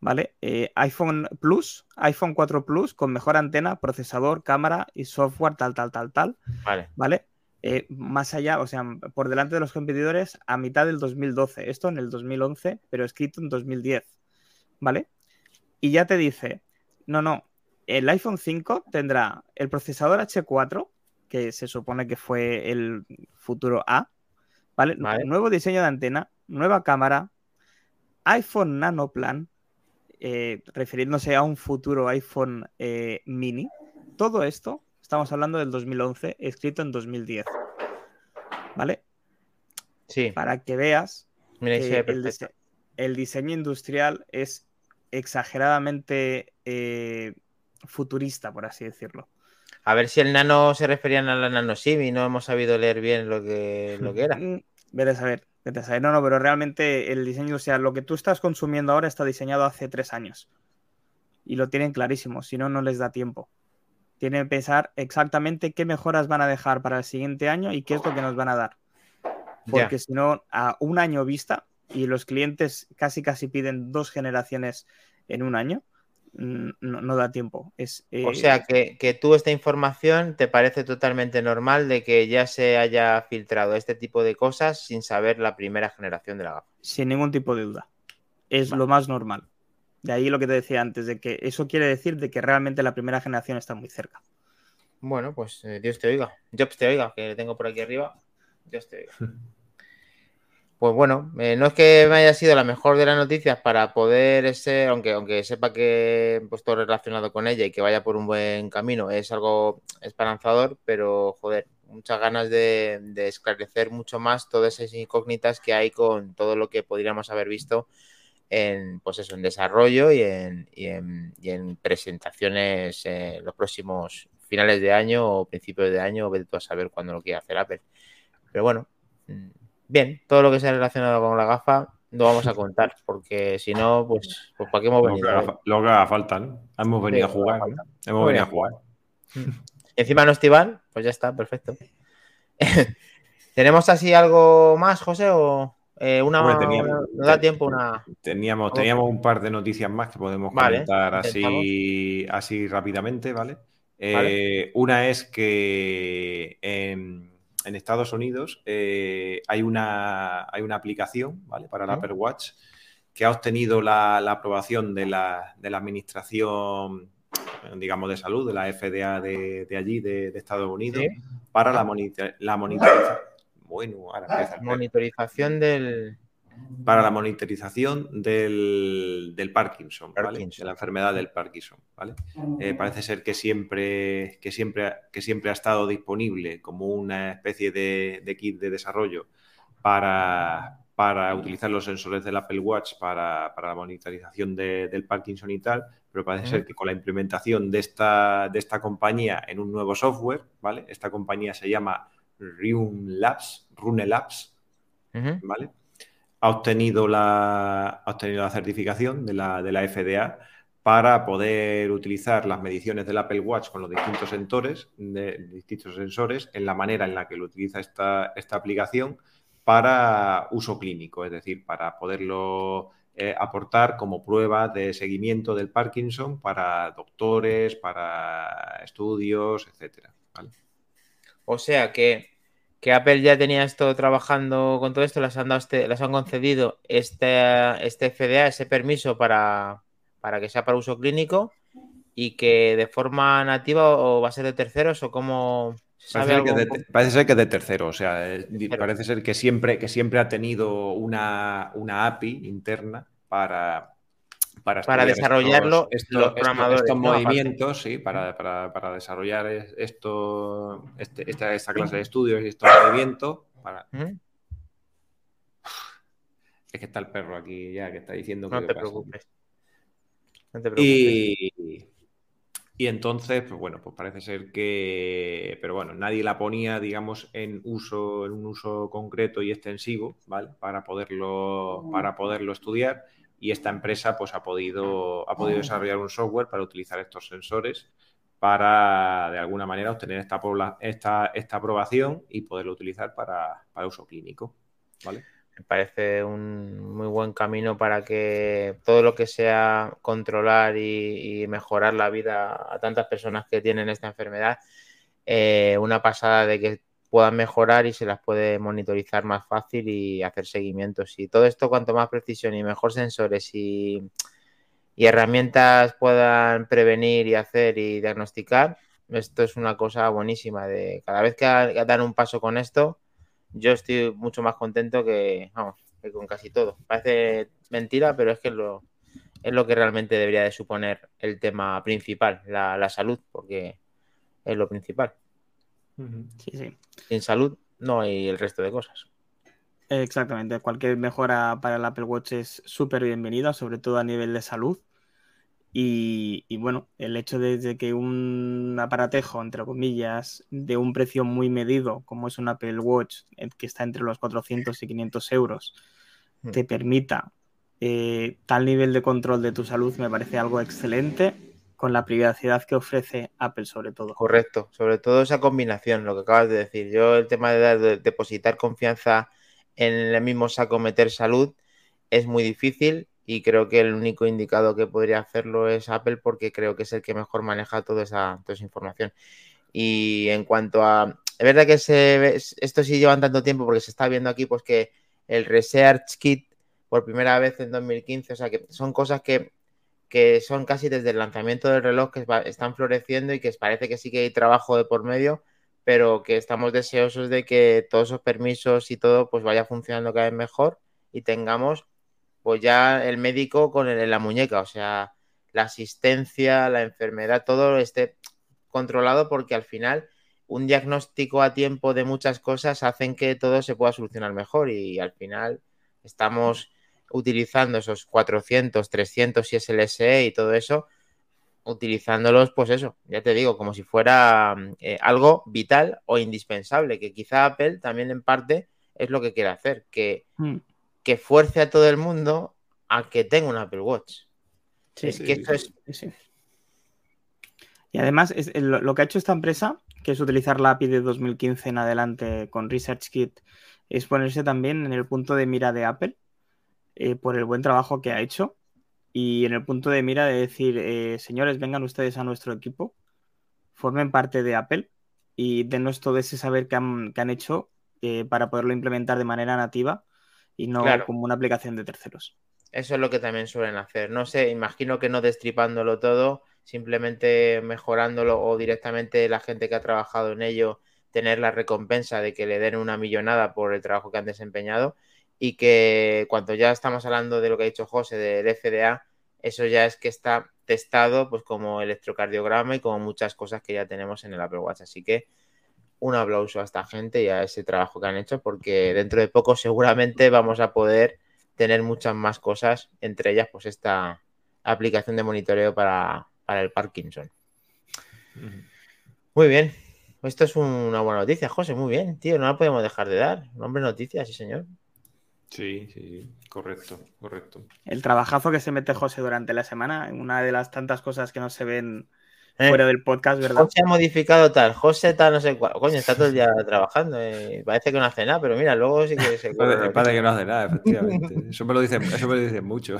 ¿Vale? Eh, iPhone Plus, iPhone 4 Plus con mejor antena, procesador, cámara y software, tal, tal, tal, tal. vale. ¿Vale? Eh, más allá, o sea, por delante de los competidores a mitad del 2012. Esto en el 2011, pero escrito en 2010. ¿Vale? Y ya te dice, no, no, el iPhone 5 tendrá el procesador H4, que se supone que fue el futuro A, ¿vale? Vale. Nuevo diseño de antena, nueva cámara, iPhone Nano Plan, eh, refiriéndose a un futuro iPhone eh, mini. Todo esto, estamos hablando del 2011, escrito en 2010. ¿Vale? Sí, Para que veas mira, que el, perfecto. dise- el diseño industrial es exageradamente eh, futurista, por así decirlo. A ver si el nano se referían a la nano SIM y no hemos sabido leer bien lo que, lo que era. Mm, Vete a saber, vete a saber. No, no, pero realmente el diseño industrial, lo que tú estás consumiendo ahora está diseñado hace tres años. Y lo tienen clarísimo, si no, no les da tiempo. Tienen que pensar exactamente qué mejoras van a dejar para el siguiente año y qué es lo que nos van a dar. Porque si no, a un año vista, y los clientes casi casi piden dos generaciones en un año, mm, no, no da tiempo. Es, O eh, sea, que, que tú esta información te parece totalmente normal de que ya se haya filtrado este tipo de cosas sin saber la primera generación de la gafa. sin ningún tipo de duda. Es Vale. lo más normal. De ahí lo que te decía antes, de que eso quiere decir de que realmente la primera generación está muy cerca. Bueno, pues eh, Dios te oiga. Jobs te oiga, que le tengo por aquí arriba. Dios te oiga. Pues bueno, eh, no es que me haya sido la mejor de las noticias para poder ser, aunque, aunque sepa que pues, todo relacionado con ella y que vaya por un buen camino, es algo esperanzador, pero joder, muchas ganas de, de esclarecer mucho más todas esas incógnitas que hay con todo lo que podríamos haber visto en, pues eso, en desarrollo y en, y en, y en presentaciones en los próximos finales de año o principios de año, vete tú a saber cuándo lo quiera hacer Apple. Pero bueno, mm, bien, todo lo que sea relacionado con la gafa lo vamos a contar, porque si no, pues, pues ¿para qué hemos Lo que, venido? haga, fa- lo que haga falta, ¿no? Hemos venido a jugar, ¿no? Hemos venido a jugar. Encima no estival, pues ya está, perfecto. ¿Tenemos así algo más, José? ¿O eh, una Hombre, teníamos- ¿Nos da tiempo una. Teníamos, teníamos un par de noticias más que podemos Vale, comentar así, así rápidamente, ¿vale? Eh, Una es que en, en Estados Unidos eh, hay, una, hay una aplicación, ¿vale? Para el ¿Mm? Apple Watch que ha obtenido la, la aprobación de la, de la administración, digamos, de salud, de la FDA de, de allí, de, de Estados Unidos, Sí. para la, monitor- la monitorización. Bueno, ahora empieza el Monitorización del. para la monitorización del, del Parkinson, ¿vale? Parkinson. de la enfermedad del Parkinson. ¿vale? Eh, parece ser que siempre, que, siempre, que siempre ha estado disponible como una especie de, de kit de desarrollo para, para utilizar los sensores del Apple Watch para, para la monitorización de- del Parkinson y tal, pero parece ser que con la implementación de esta, de esta compañía en un nuevo software, ¿vale? Esta compañía se llama Rune Labs, Rune Labs. ¿vale? Ha obtenido la, ha obtenido la certificación de la, de la FDA para poder utilizar las mediciones del Apple Watch con los distintos sensores, de, distintos sensores en la manera en la que lo utiliza esta, esta aplicación para uso clínico, es decir, para poderlo eh, aportar como prueba de seguimiento del Parkinson para doctores, para estudios, etcétera. O sea que, Apple ya tenía esto trabajando con todo esto, les han, dado este, les han concedido este, este FDA, ese permiso para, para que sea para uso clínico y que de forma nativa o va a ser de terceros o cómo parece, ser que de, parece ser que de tercero, o sea, eh, parece ser que siempre, que siempre ha tenido una, una API interna para, para, para desarrollarlo estos, estos, movimientos, sí, para, para, desarrollar esto, este, esta, esta, clase de estudios y estos movimientos. Para... Es que está el perro aquí ya que está diciendo que. No te preocupes. Y, y entonces, pues bueno, pues parece ser que, pero bueno, nadie la ponía, digamos, en uso, en un uso concreto y extensivo, ¿vale? Para poderlo, para poderlo estudiar. Y esta empresa, pues ha podido, ha podido desarrollar un software para utilizar estos sensores para, de alguna manera, obtener esta, esta, esta aprobación y poderlo utilizar para, para uso clínico, ¿vale? Me parece un muy buen camino para que todo lo que sea controlar y, mejorar la vida a tantas personas que tienen esta enfermedad, eh, una pasada de que puedan mejorar y se las puede monitorizar más fácil y hacer seguimientos. Y todo esto, cuanto más precisión y mejor sensores y, herramientas puedan prevenir y hacer y diagnosticar, esto es una cosa buenísima. De cada vez que dan un paso con esto, yo estoy mucho más contento que, vamos, con casi todo. Parece mentira, pero es que lo, es lo que realmente debería de suponer el tema principal, la, salud, porque es lo principal. Sí, sí. Sin salud no hay el resto de cosas. Exactamente, cualquier mejora para el Apple Watch es súper bienvenida, sobre todo a nivel de salud. Y, bueno, el hecho de, que un aparatejo, entre comillas, de un precio muy medido, como es un Apple Watch, eh, que está entre los 400 y 500 euros, hmm. te permita eh, tal nivel de control de tu salud, me parece algo excelente con la privacidad que ofrece Apple sobre todo. Correcto, sobre todo esa combinación, lo que acabas de decir. Yo el tema de depositar confianza en el mismo saco meter salud es muy difícil y creo que el único indicado que podría hacerlo es Apple porque creo que es el que mejor maneja toda esa, toda esa información. Y en cuanto a... Es verdad que se, esto sí lleva tanto tiempo porque se está viendo aquí pues que el Research Kit por primera vez en 2015, o sea que son cosas que, que son casi desde el lanzamiento del reloj que están floreciendo y que parece que sí que hay trabajo de por medio, pero que estamos deseosos de que todos esos permisos y todo pues vaya funcionando cada vez mejor y tengamos pues ya el médico con el, en la muñeca, o sea, la asistencia, la enfermedad, todo esté controlado porque al final un diagnóstico a tiempo de muchas cosas hacen que todo se pueda solucionar mejor y al final estamos utilizando esos 400, 300 si es el SE y todo eso, utilizándolos, pues eso, ya te digo, como si fuera eh, algo vital o indispensable, que quizá Apple también en parte es lo que quiere hacer, que mm que fuerce a todo el mundo a que tenga un Apple Watch. Sí, es que esto es... Y además, es, lo, que ha hecho esta empresa, que es utilizar la API de 2015 en adelante con ResearchKit, es ponerse también en el punto de mira de Apple eh, por el buen trabajo que ha hecho y en el punto de mira de decir, eh, señores, vengan ustedes a nuestro equipo, formen parte de Apple y denos todo ese saber que han, que han hecho eh, para poderlo implementar de manera nativa y no como una aplicación de terceros. Eso es lo que también suelen hacer. No sé, imagino que no destripándolo todo, simplemente mejorándolo o directamente la gente que ha trabajado en ello tener la recompensa de que le den una millonada por el trabajo que han desempeñado y que cuando ya estamos hablando de lo que ha dicho José del FDA, eso ya es que está testado pues como electrocardiograma y como muchas cosas que ya tenemos en el Apple Watch. Así que un aplauso a esta gente y a ese trabajo que han hecho, porque dentro de poco seguramente vamos a poder tener muchas más cosas, entre ellas pues esta aplicación de monitoreo para, el Parkinson. Muy bien, esto es una buena noticia, José, muy bien, tío, no la podemos dejar de dar. Nombre noticia, sí señor. Sí, sí, correcto, correcto. El trabajazo que se mete José durante la semana, una de las tantas cosas que no se ven eh, fuera del podcast, ¿verdad? José ha modificado tal, José tal, no sé cuál. Coño, está todo el día trabajando. y parece que no hace nada, pero mira, luego sí que se. parece, parece que no hace nada, efectivamente. Eso me lo dicen, eso me lo dicen mucho.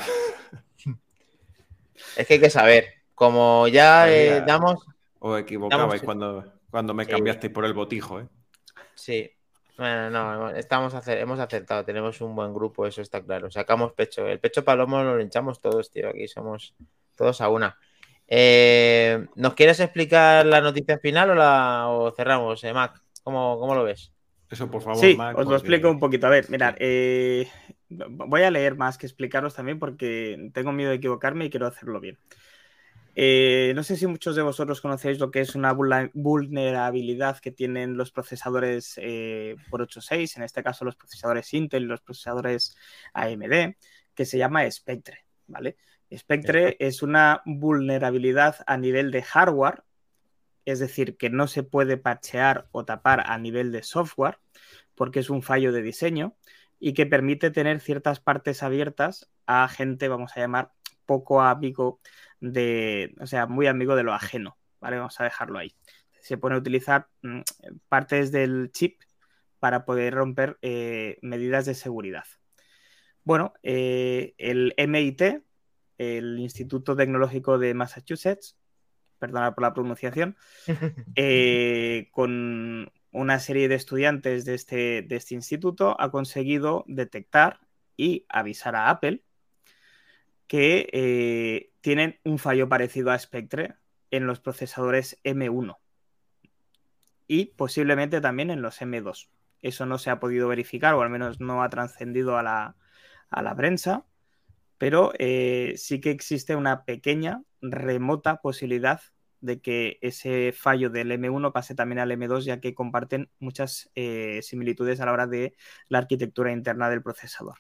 Es que hay que saber. Como ya eh, damos. Os equivocabais cuando, cuando me cambiasteis por el botijo, ¿eh? Sí. Bueno, no, estamos hemos acertado, tenemos un buen grupo, eso está claro. Sacamos pecho. El pecho palomo lo hinchamos todos, tío. Aquí somos todos a una. Eh, ¿Nos quieres explicar la noticia final o la o cerramos, eh, Mac? ¿Cómo, lo ves? Eso, por favor, sí, os lo explico un poquito. A ver, mirad, eh, voy a leer más que explicaros también porque tengo miedo de equivocarme y quiero hacerlo bien. No sé si muchos de vosotros conocéis lo que es una vulnerabilidad que tienen los procesadores por 8.6, en este caso los procesadores Intel y los procesadores AMD, que se llama Spectre, ¿vale? Spectre es una vulnerabilidad a nivel de hardware, es decir, que no se puede parchear o tapar a nivel de software, porque es un fallo de diseño y que permite tener ciertas partes abiertas a gente, vamos a llamar, poco amigo de, o sea, muy amigo de lo ajeno, ¿vale? Vamos a dejarlo ahí. Se pone a utilizar mm, partes del chip para poder romper eh, medidas de seguridad. Bueno, eh, el MIT, el Instituto Tecnológico de Massachusetts, perdona por la pronunciación, eh, con una serie de estudiantes de este, de este instituto ha conseguido detectar y avisar a Apple que eh, tienen un fallo parecido a Spectre en los procesadores M1 y posiblemente también en los M2. Eso no se ha podido verificar o al menos no ha trascendido a la, a la prensa, pero eh, sí que existe una pequeña, remota posibilidad de que ese fallo del M1 pase también al M2, ya que comparten muchas eh, similitudes a la hora de la arquitectura interna del procesador.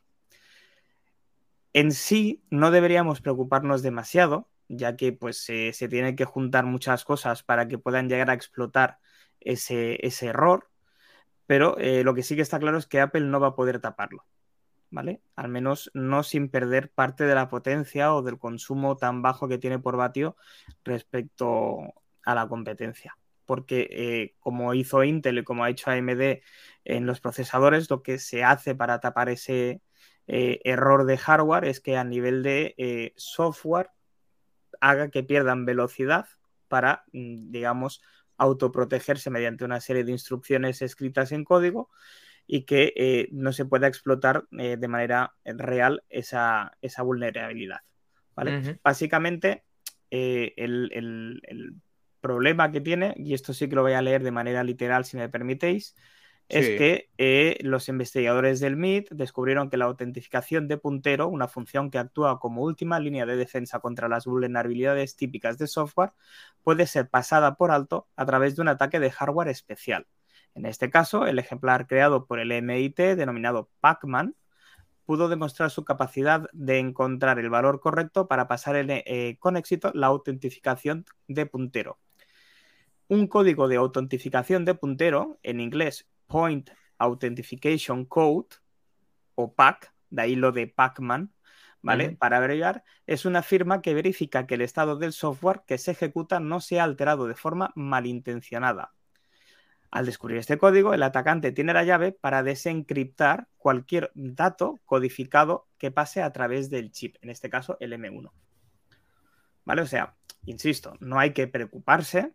En sí, no deberíamos preocuparnos demasiado, ya que pues, se tienen que juntar muchas cosas para que puedan llegar a explotar ese, error, pero eh, lo que sí que está claro es que Apple no va a poder taparlo. ¿vale? Al menos no sin perder parte de la potencia o del consumo tan bajo que tiene por vatio respecto a la competencia. Porque eh, como hizo Intel y como ha hecho AMD en los procesadores, lo que se hace para tapar ese eh, error de hardware es que a nivel de eh, software haga que pierdan velocidad para, mm, digamos, autoprotegerse mediante una serie de instrucciones escritas en código y que eh, no se pueda explotar de manera real esa, vulnerabilidad. ¿vale? Básicamente, eh, el, problema que tiene, y esto sí que lo voy a leer de manera literal si me permitéis, es que los investigadores del MIT descubrieron que la autentificación de puntero, una función que actúa como última línea de defensa contra las vulnerabilidades típicas de software, puede ser pasada por alto a través de un ataque de hardware especial. En este caso, el ejemplar creado por el MIT, denominado Pacman, pudo demostrar su capacidad de encontrar el valor correcto para pasar eh, con éxito la autentificación de puntero. Un código de autentificación de puntero, en inglés Point Authentication Code, o PAC, de ahí lo de Pacman, ¿vale? Para abreviar, es una firma que verifica que el estado del software que se ejecuta no se ha alterado de forma malintencionada. Al descubrir este código, el atacante tiene la llave para desencriptar cualquier dato codificado que pase a través del chip, en este caso el M1. ¿Vale? O sea, insisto, no hay que preocuparse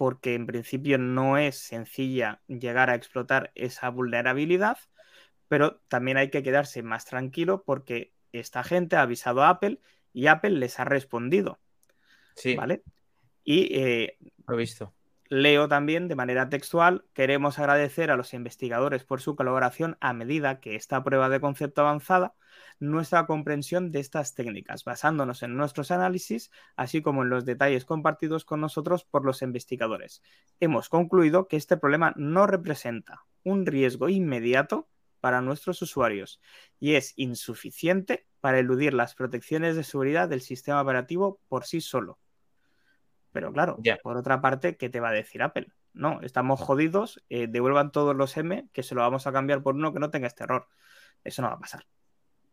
porque en principio no es sencilla llegar a explotar esa vulnerabilidad, pero también hay que quedarse más tranquilo porque esta gente ha avisado a Apple y Apple les ha respondido. Sí. ¿Vale? Y eh, lo he visto. Leo también de manera textual, queremos agradecer a los investigadores por su colaboración a medida que esta prueba de concepto avanzada nuestra comprensión de estas técnicas, basándonos en nuestros análisis, así como en los detalles compartidos con nosotros por los investigadores. Hemos concluido que este problema no representa un riesgo inmediato para nuestros usuarios y es insuficiente para eludir las protecciones de seguridad del sistema operativo por sí solo. Pero claro, por otra parte, ¿qué te va a decir Apple? No, estamos jodidos, eh, devuelvan todos los M, que se lo vamos a cambiar por uno que no tenga este error. Eso no va a pasar.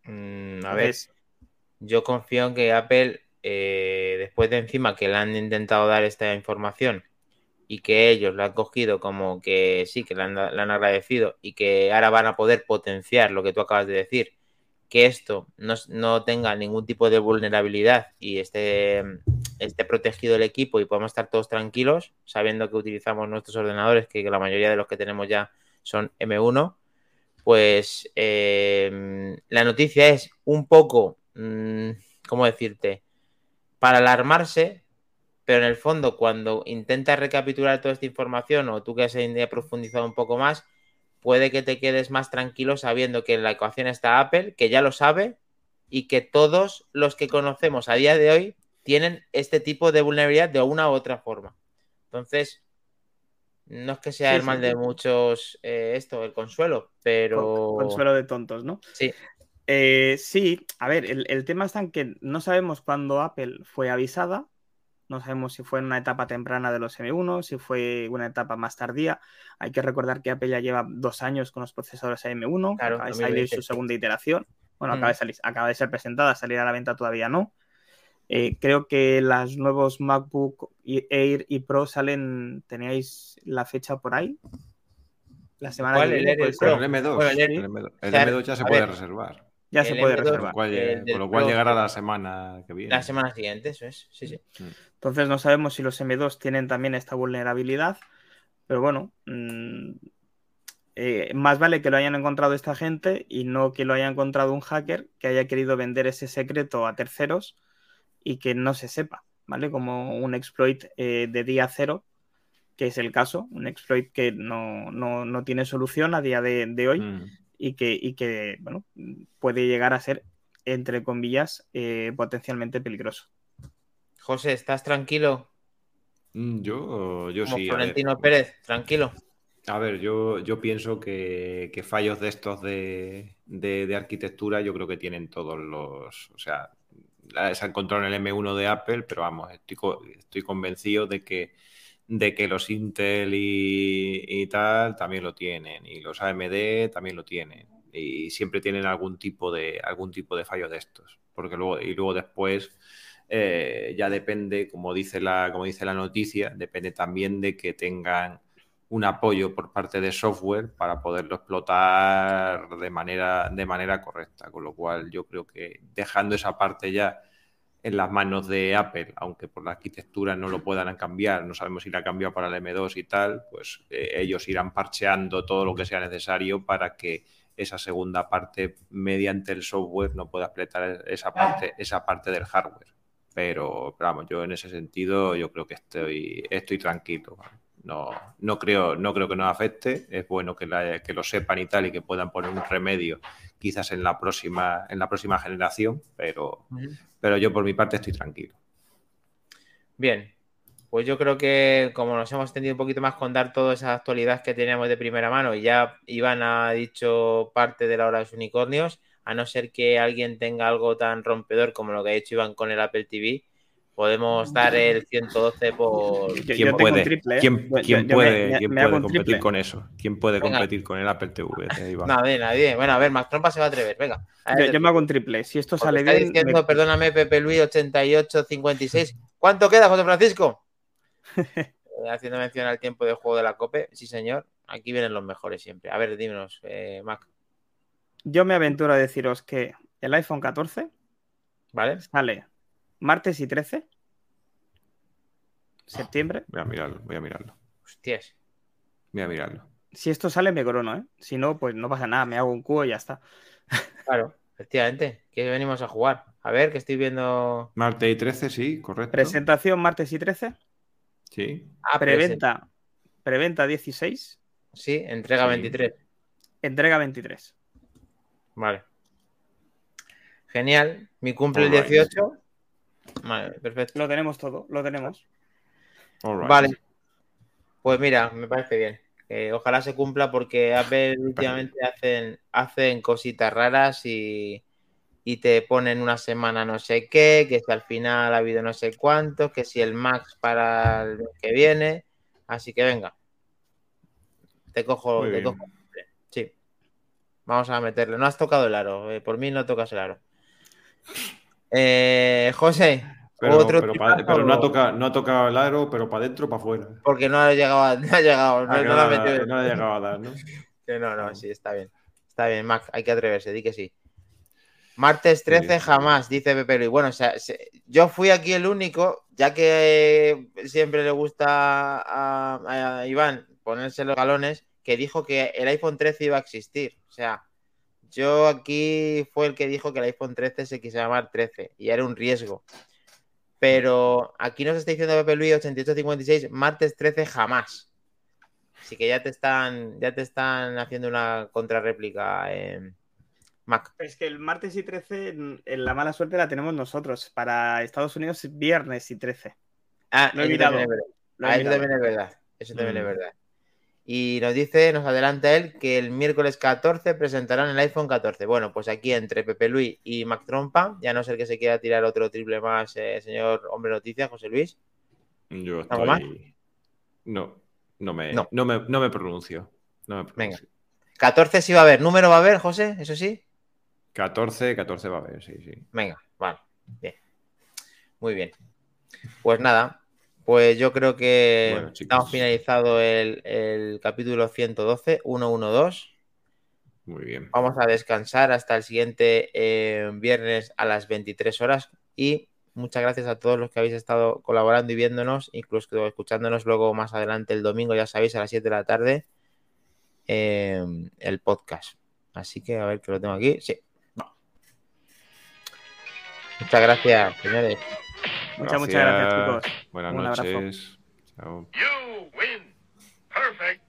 Mm, a ver, yo confío en que Apple, eh, después de encima que le han intentado dar esta información y que ellos lo han cogido como que sí, que le han, le han agradecido y que ahora van a poder potenciar lo que tú acabas de decir, que esto no, no tenga ningún tipo de vulnerabilidad y esté, esté protegido el equipo y podamos estar todos tranquilos, sabiendo que utilizamos nuestros ordenadores, que, la mayoría de los que tenemos ya son M1, pues eh, la noticia es un poco, mmm, ¿cómo decirte? Para alarmarse, pero en el fondo cuando intentas recapitular toda esta información o tú que has profundizado un poco más, puede que te quedes más tranquilo sabiendo que en la ecuación está Apple, que ya lo sabe, y que todos los que conocemos a día de hoy tienen este tipo de vulnerabilidad de una u otra forma. Entonces, no es que sea sí, el mal sí, de muchos eh, esto, el consuelo, pero... Consuelo de tontos, ¿no? Sí. Eh, sí, a ver, el, el, tema está en que no sabemos cuándo Apple fue avisada, no sabemos si fue en una etapa temprana de los M1, si fue una etapa más tardía. Hay que recordar que Apple ya lleva dos años con los procesadores M1, claro, acaba de salir su segunda iteración. Bueno, mm. acaba, de salir, acaba de ser presentada, salir a la venta todavía no. Eh, creo que los nuevos MacBook Air y Pro salen, ¿teníais la fecha por ahí? La semana que viene. El, el, M2, bueno, el, el, M2, el M2 ya se puede ver, reservar. Ya se puede M2, reservar. Con lo cual, con lo cual llegará la semana que viene. La semana siguiente, eso es. Sí, sí. Mm. Entonces no sabemos si los M2 tienen también esta vulnerabilidad, pero bueno, mmm, eh, más vale que lo hayan encontrado esta gente y no que lo haya encontrado un hacker que haya querido vender ese secreto a terceros y que no se sepa, ¿vale? Como un exploit eh, de día cero, que es el caso, un exploit que no, no, no tiene solución a día de, de hoy mm. y, que, y que, bueno, puede llegar a ser, entre comillas, eh, potencialmente peligroso. José, ¿estás tranquilo? Mm, Yo, yo Como sí. a Florentino ver. Pérez, tranquilo. A ver, yo, yo pienso que, que fallos de estos de, de- de arquitectura yo creo que tienen todos los... O sea, se ha encontrado en el M1 de Apple, pero vamos, estoy, estoy convencido de que, de que los Intel y, y tal también lo tienen, y los AMD también lo tienen, y siempre tienen algún tipo de, algún tipo de fallo de estos, porque luego, y luego después eh, ya depende, como dice, la, como dice la noticia, depende también de que tengan un apoyo por parte de software para poderlo explotar de manera, de manera correcta. Con lo cual yo creo que dejando esa parte ya en las manos de Apple, aunque por la arquitectura no lo puedan cambiar, no sabemos si la cambiado para el M2 y tal, pues eh, ellos irán parcheando todo lo que sea necesario para que esa segunda parte mediante el software no pueda explotar esa parte, esa parte del hardware. Pero, pero vamos, yo en ese sentido yo creo que estoy, estoy tranquilo. ¿vale? No, no, creo, no creo que nos afecte. Es bueno que, la- que lo sepan y tal y que puedan poner un remedio quizás en la próxima, en la próxima generación, pero, pero yo por mi parte estoy tranquilo. Bien, pues yo creo que como nos hemos extendido un poquito más con dar toda esa actualidad que teníamos de primera mano, y ya Iván ha dicho parte de la hora de los unicornios, a no ser que alguien tenga algo tan rompedor como lo que ha hecho Iván con el Apple TV, podemos dar el 112 por... Yo- ¿Quién puede, triple, ¿eh? quién, quién yo- puede, me- quién me puede competir triple. con eso? ¿Quién puede Venga. competir con el Apple TV? Eh, Iván? Nadie, nadie. Bueno, a ver, Max Trompa se va a atrever, venga. A ver, Yo, yo me hago un triple. Si esto sale está bien, diciendo, me- perdóname, Pepe Luis 8856. ¿Cuánto queda, José Francisco? Eh, Haciendo mención al tiempo de juego de la COPE. Sí, señor. Aquí vienen los mejores siempre. A ver, dímenos, eh, Mac. yo me aventuro a deciros que el iPhone 14 ¿Vale? sale martes y 13 septiembre. Voy a mirarlo, voy a mirarlo. Hostias. Voy a mirarlo. Si esto sale, me corono, ¿eh? Si no, pues no pasa nada, me hago un cubo y ya está. Claro, efectivamente. Que venimos a jugar. A ver, que estoy viendo. Martes y 13, sí, correcto. Presentación martes y 13, Sí. Ah, preventa, preventa 16, Sí, entrega Sí. 23. entrega 23. Vale. Genial. Mi cumple el Alright. 18. Vale, perfecto. Lo tenemos todo, lo tenemos. All right. Vale. Pues mira, me parece bien. Eh, ojalá se cumpla porque Apple últimamente hacen, hacen cositas raras y, y te ponen una semana no sé qué, que si al final ha habido no sé cuántos, que si el Max para el mes que viene. Así que venga. Te cojo, Muy te bien. cojo. Sí. Vamos a meterle. No has tocado el aro. eh, por mí no tocas el aro. Eh, José, Pero, otro pero, pa- tipazo, pero no, ha tocado, no ha tocado el aro, pero para adentro, para afuera. porque no ha llegado, a- no ha llegado, no, Ah, no ha metido. no ha llegado a dar, ¿no? No, no, sí, está bien. Está bien, Mac, hay que atreverse, di que sí. Martes 13 bien. jamás, dice Pepe Luis. Bueno, o sea, se- yo fui aquí el único, ya que eh, siempre le gusta a, a Iván ponerse los galones, que dijo que el iPhone 13 iba a existir. O sea, yo aquí fue el que dijo que el iPhone 13 se quiso llamar 13 y era un riesgo. Pero aquí nos está diciendo Pepe Luis 8856, martes 13 jamás. Así que ya te están, ya te están haciendo una contrarréplica, eh, Mac. Es que el martes y 13, en en la mala suerte la tenemos nosotros. Para Estados Unidos es viernes y 13. Ah, Lo he eso mirado. también es verdad. Lo he Ah, eso también es verdad. Eso también Mm. es verdad. Y nos dice, nos adelanta él, que el miércoles 14 presentarán el iPhone 14. Bueno, pues aquí entre Pepe Luis y Mac Trompa, ya no ser que se quiera tirar otro triple más, eh, señor Hombre Noticias, José Luis. Yo ¿Algo más? estoy. No, no me, No. no. me, no me pronuncio. No me Venga. pronuncio. 14 sí va a haber. ¿Número va a haber, José? ¿Eso sí? 14, 14 va a haber, sí, sí. Venga, vale. Bien. Muy bien. Pues nada, pues yo creo que Bueno, estamos finalizado el, el capítulo 112, 112. Muy bien. Vamos a descansar hasta el siguiente eh, viernes a las 23 horas y muchas gracias a todos los que habéis estado colaborando y viéndonos, incluso escuchándonos luego más adelante el domingo, ya sabéis, a las 7 de la tarde, eh, el podcast. Así que a ver que lo tengo aquí. Sí. Muchas gracias, señores. Muchas, muchas gracias, chicos. Buenas Un noches. Abrazo. Chao. You win. Perfect.